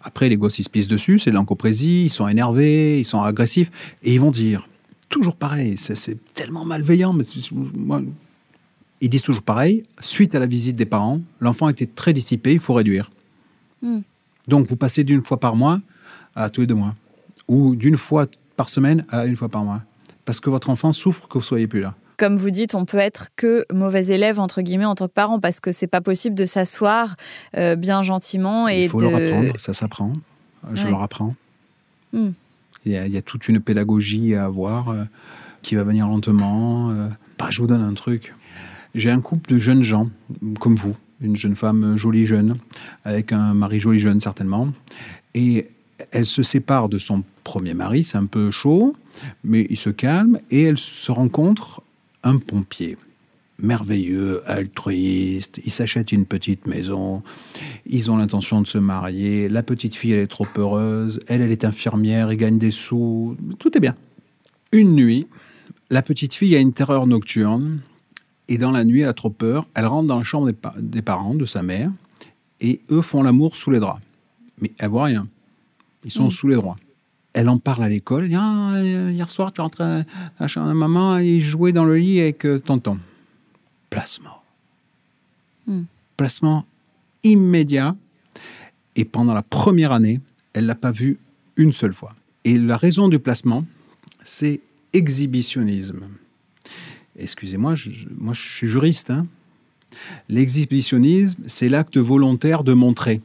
Après, les gosses, ils se pissent dessus, c'est de l'encoprésie, ils sont énervés, ils sont agressifs, et ils vont dire, toujours pareil, c'est tellement malveillant, mais moi, ils disent toujours pareil, suite à la visite des parents, l'enfant était très dissipé, il faut réduire. Hmm. Donc, vous passez d'une fois par mois à tous les deux mois, ou d'une fois par semaine à une fois par mois, parce que votre enfant souffre que vous soyez plus là. Comme vous dites, on peut être que mauvais élève entre guillemets en tant que parent parce que c'est pas possible de s'asseoir euh, bien gentiment et il faut de. leur apprendre, ça s'apprend, je Ouais. leur apprends. Hmm. Il y, a, il y a toute une pédagogie à avoir euh, qui va venir lentement. euh. Bah, je vous donne un truc. J'ai un couple de jeunes gens, comme vous, une jeune femme jolie jeune, avec un mari joli jeune certainement. Et elle se sépare de son premier mari, c'est un peu chaud, mais il se calme et elle se rencontre un pompier merveilleux, altruiste, ils s'achètent une petite maison, ils ont l'intention de se marier, la petite fille elle est trop heureuse, elle elle est infirmière, elle gagne des sous, tout est bien. Une nuit, la petite fille a une terreur nocturne et dans la nuit elle a trop peur, elle rentre dans la chambre des, pa- des parents, de sa mère, et eux font l'amour sous les draps. Mais elle voit rien, ils sont Mm. sous les draps. Elle en parle à l'école. Ah, euh, hier soir, tu es rentré à la chambre de maman et jouait dans le lit avec euh, tonton. Placement. Hmm. Placement immédiat. Et pendant la première année, elle l'a pas vu une seule fois. Et la raison du placement, c'est exhibitionnisme. Excusez-moi, je, moi je suis juriste. hein. L'exhibitionnisme, c'est l'acte volontaire de montrer.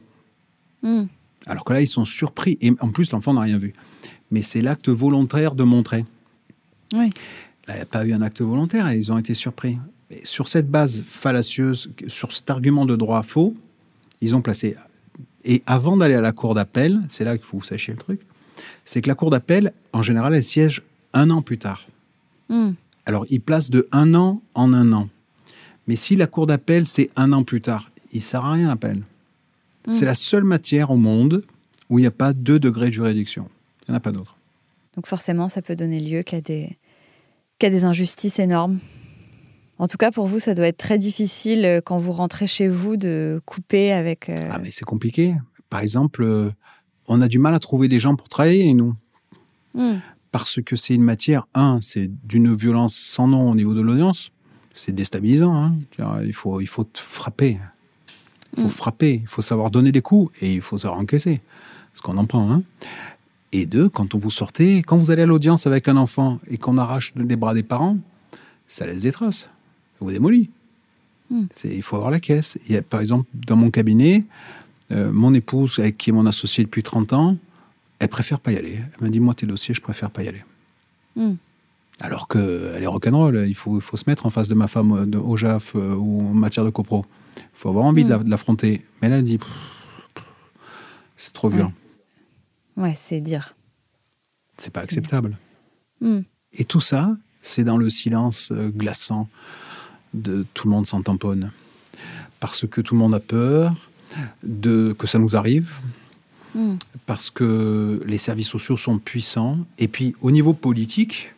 Hmm. Alors que là, ils sont surpris. Et en plus, l'enfant n'a rien vu. Mais c'est l'acte volontaire de montrer. Oui. Là, il n'y a pas eu un acte volontaire et ils ont été surpris. Et sur cette base fallacieuse, sur cet argument de droit faux, ils ont placé. Et avant d'aller à la cour d'appel, c'est là qu'il faut que vous sachiez le truc, c'est que la cour d'appel, en général, elle siège un an plus tard. Hmm. Alors, ils placent de un an en un an. Mais si la cour d'appel, c'est un an plus tard, il ne sert à rien l'appel. Mm. C'est la seule matière au monde où il n'y a pas deux degrés de juridiction. Il n'y en a pas d'autre. Donc forcément, ça peut donner lieu qu'à des, des injustices énormes. En tout cas, pour vous, ça doit être très difficile euh, quand vous rentrez chez vous de couper avec. euh, Ah, mais c'est compliqué. Par exemple, euh, on a du mal à trouver des gens pour travailler, nous. hmm. Parce que c'est une matière, un, c'est d'une violence sans nom au niveau de l'audience. C'est déstabilisant. hein. Il, faut, il faut frapper. Il faut Mm. frapper. Il faut savoir donner des coups et il faut savoir encaisser. Parce qu'on en prend. Hein. Et deux, quand on vous sortez, quand vous allez à l'audience avec un enfant et qu'on arrache les bras des parents, ça laisse des traces. Ça vous démolit. Mm. Il faut avoir la caisse. Il y a, par exemple, dans mon cabinet, euh, mon épouse, avec qui est mon associé depuis 30 ans, elle préfère pas y aller. Elle m'a dit, moi, tes dossiers, je préfère pas y aller. Hmm. Alors qu'elle est rock'n'roll, il faut, il faut se mettre en face de ma femme de, au JAF euh, ou en matière de copro. Il faut avoir envie de Mm. de l'affronter. Mais elle a dit, c'est trop violent, Ouais, c'est dire. c'est pas acceptable. Hmm. Et tout ça, c'est dans le silence euh, glaçant de tout le monde s'en tamponne. Parce que tout le monde a peur de, que ça nous arrive. Hmm. parce que les services sociaux sont puissants. Et puis, au niveau politique,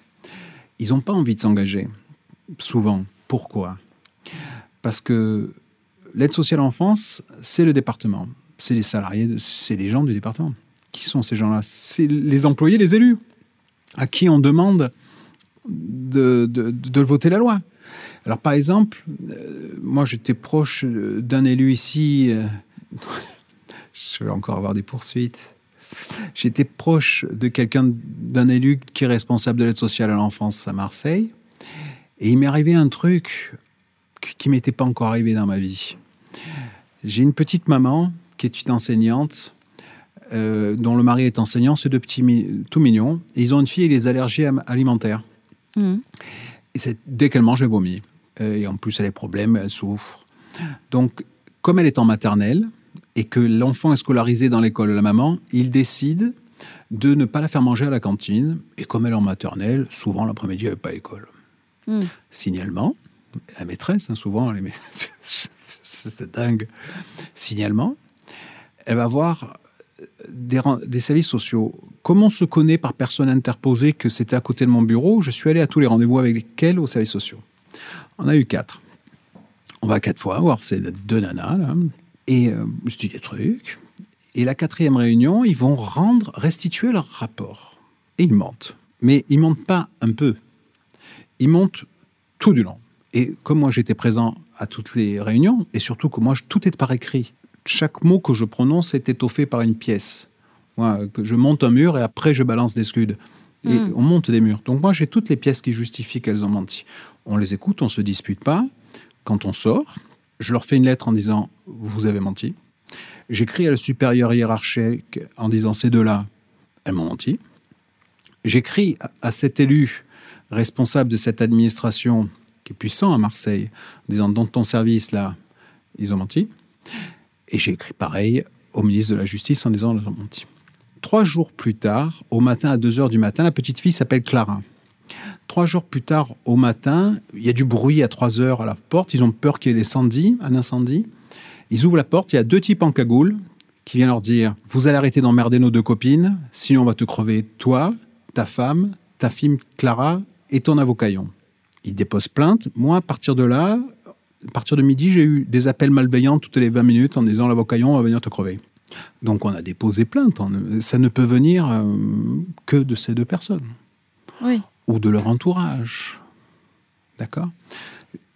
ils n'ont pas envie de s'engager, souvent. Pourquoi? Parce que l'aide sociale en France, c'est le département. C'est les salariés, c'est les gens du département. Qui sont ces gens-là? C'est les employés, les élus, à qui on demande de, de, voter la loi. Alors, par exemple, euh, moi, j'étais proche d'un élu ici. Euh, je vais encore avoir des poursuites. J'étais proche de quelqu'un, d'un élu qui est responsable de l'aide sociale à l'enfance à Marseille. Et il m'est arrivé un truc qui m'était pas encore arrivé dans ma vie. J'ai une petite maman qui est une enseignante, euh, dont le mari est enseignant, c'est deux petits tout mignons. Et ils ont une fille et les allergies alimentaires. Mmh. Et dès qu'elle mange, elle vomit. Et en plus, elle a des problèmes, elle souffre. Donc, comme elle est en maternelle, et que l'enfant est scolarisé dans l'école de la maman, il décide de ne pas la faire manger à la cantine. Et comme elle est en maternelle, souvent l'après-midi, elle n'est pas à l'école. Hmm. Signalement, la maîtresse, hein, souvent, c'est dingue. Signalement, elle va voir des, des, services sociaux. Comme on se connaît par personne interposée que c'était à côté de mon bureau, je suis allé à tous les rendez-vous avec lesquels aux services sociaux? On a eu quatre. On va quatre fois voir ces deux nanas, là, et euh, je dis des trucs. Et la quatrième réunion, ils vont rendre, restituer leur rapport. Et ils mentent. Mais ils mentent pas un peu. Ils mentent tout du long. Et comme moi j'étais présent à toutes les réunions, et surtout que moi tout est par écrit. Chaque mot que je prononce est étoffé par une pièce. Moi, que je monte un mur et après je balance des scuds. Et hmm. on monte des murs. Donc moi j'ai toutes les pièces qui justifient qu'elles ont menti. On les écoute, on se dispute pas. Quand on sort, je leur fais une lettre en disant Vous avez menti. J'écris à la supérieure hiérarchique en disant Ces deux-là, elles m'ont menti. J'écris à cet élu responsable de cette administration qui est puissant à Marseille en disant Dans ton service, là, ils ont menti. Et j'ai écrit pareil au ministre de la Justice en disant Ils ont menti. Trois jours plus tard, au matin à 2 heures du matin, la petite fille s'appelle Clara. Trois jours plus tard, au matin, il y a du bruit à 3 heures à la porte. Ils ont peur qu'il y ait incendie, un incendie. Ils ouvrent la porte. Il y a deux types en cagoule qui viennent leur dire Vous allez arrêter d'emmerder nos deux copines, sinon on va te crever, toi, ta femme, ta fille Clara et ton avocaillon. Ils déposent plainte. Moi, à partir de là, à partir de midi, j'ai eu des appels malveillants toutes les 20 minutes en disant L'avocaillon va venir te crever. Donc on a déposé plainte. Ça ne peut venir euh, que de ces deux personnes. Oui ou de leur entourage. D'accord?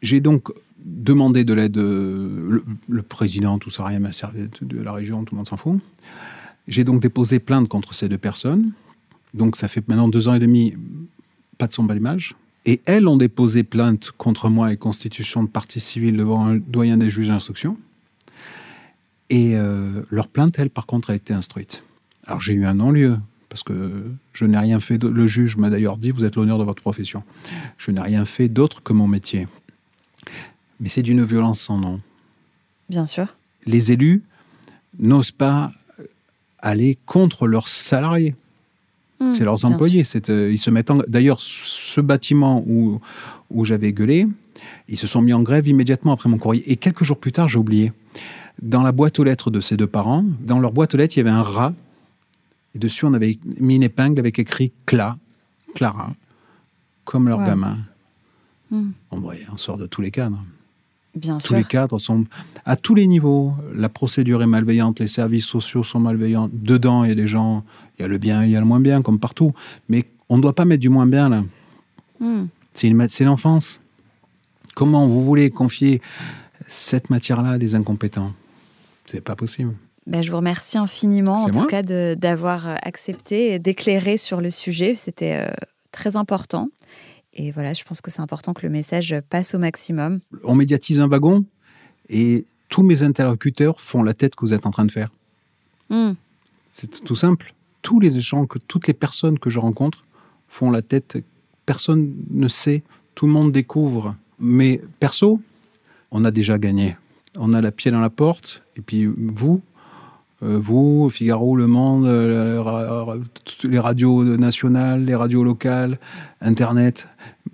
J'ai donc demandé de l'aide, le, président, tout ça, rien m'a servi de la région, tout le monde s'en fout. J'ai donc déposé plainte contre ces deux personnes. Donc ça fait maintenant deux ans et demi, pas de son bel image. Et elles ont déposé plainte contre moi et constitution de partie civile devant un doyen des juges d'instruction. Et euh, leur plainte, elle, par contre, a été instruite. Alors j'ai eu un non-lieu parce que je n'ai rien fait. Le juge m'a d'ailleurs dit Vous êtes l'honneur de votre profession. Je n'ai rien fait d'autre que mon métier. Mais c'est d'une violence sans nom. Bien sûr. Les élus n'osent pas aller contre leurs salariés. Hmm, c'est leurs employés. Euh, ils se mettent D'ailleurs, ce bâtiment où, où j'avais gueulé, ils se sont mis en grève immédiatement après mon courrier. Et quelques jours plus tard, j'ai oublié. Dans la boîte aux lettres de ces deux parents, dans leur boîte aux lettres, il y avait un rat et dessus, on avait mis une épingle avec écrit Cla, Clara, comme leur gamin. Hmm. On, sort de tous les cadres. Bien tous les cadres sont à tous les niveaux. La procédure est malveillante, les services sociaux sont malveillants. Dedans, il y a des gens, il y a le bien, il y a le moins bien, comme partout. Mais on ne doit pas mettre du moins bien là. Hmm. C'est l'enfance. Comment vous voulez confier cette matière-là à des incompétents? C'est pas possible. Ben, je vous remercie infiniment, en tout cas, d'avoir euh, accepté d'éclairer sur le sujet. C'était euh, très important. Et voilà, je pense que c'est important que le message passe au maximum. On médiatise un wagon et tous mes interlocuteurs font la tête que vous êtes en train de faire. Hmm. C'est tout simple. Tous les échanges, que toutes les personnes que je rencontre font la tête. Personne ne sait. Tout le monde découvre. Mais perso, on a déjà gagné. On a la pied dans la porte. Et puis vous, vous, Figaro, Le Monde, euh, les radios nationales, les radios locales, Internet,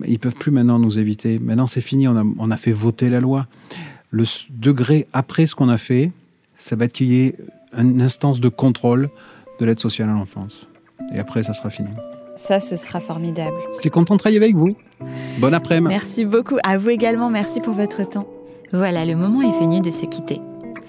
ils peuvent plus maintenant nous éviter. Maintenant, c'est fini, on a, fait voter la loi. Le degré après ce qu'on a fait, ça va être qu'il y ait une instance de contrôle de l'aide sociale à l'enfance. Et après, ça sera fini. Ça, ce sera formidable. J'ai content de travailler avec vous. Bon après-midi. Merci beaucoup. À vous également. Merci pour votre temps. Voilà, le moment est venu de se quitter.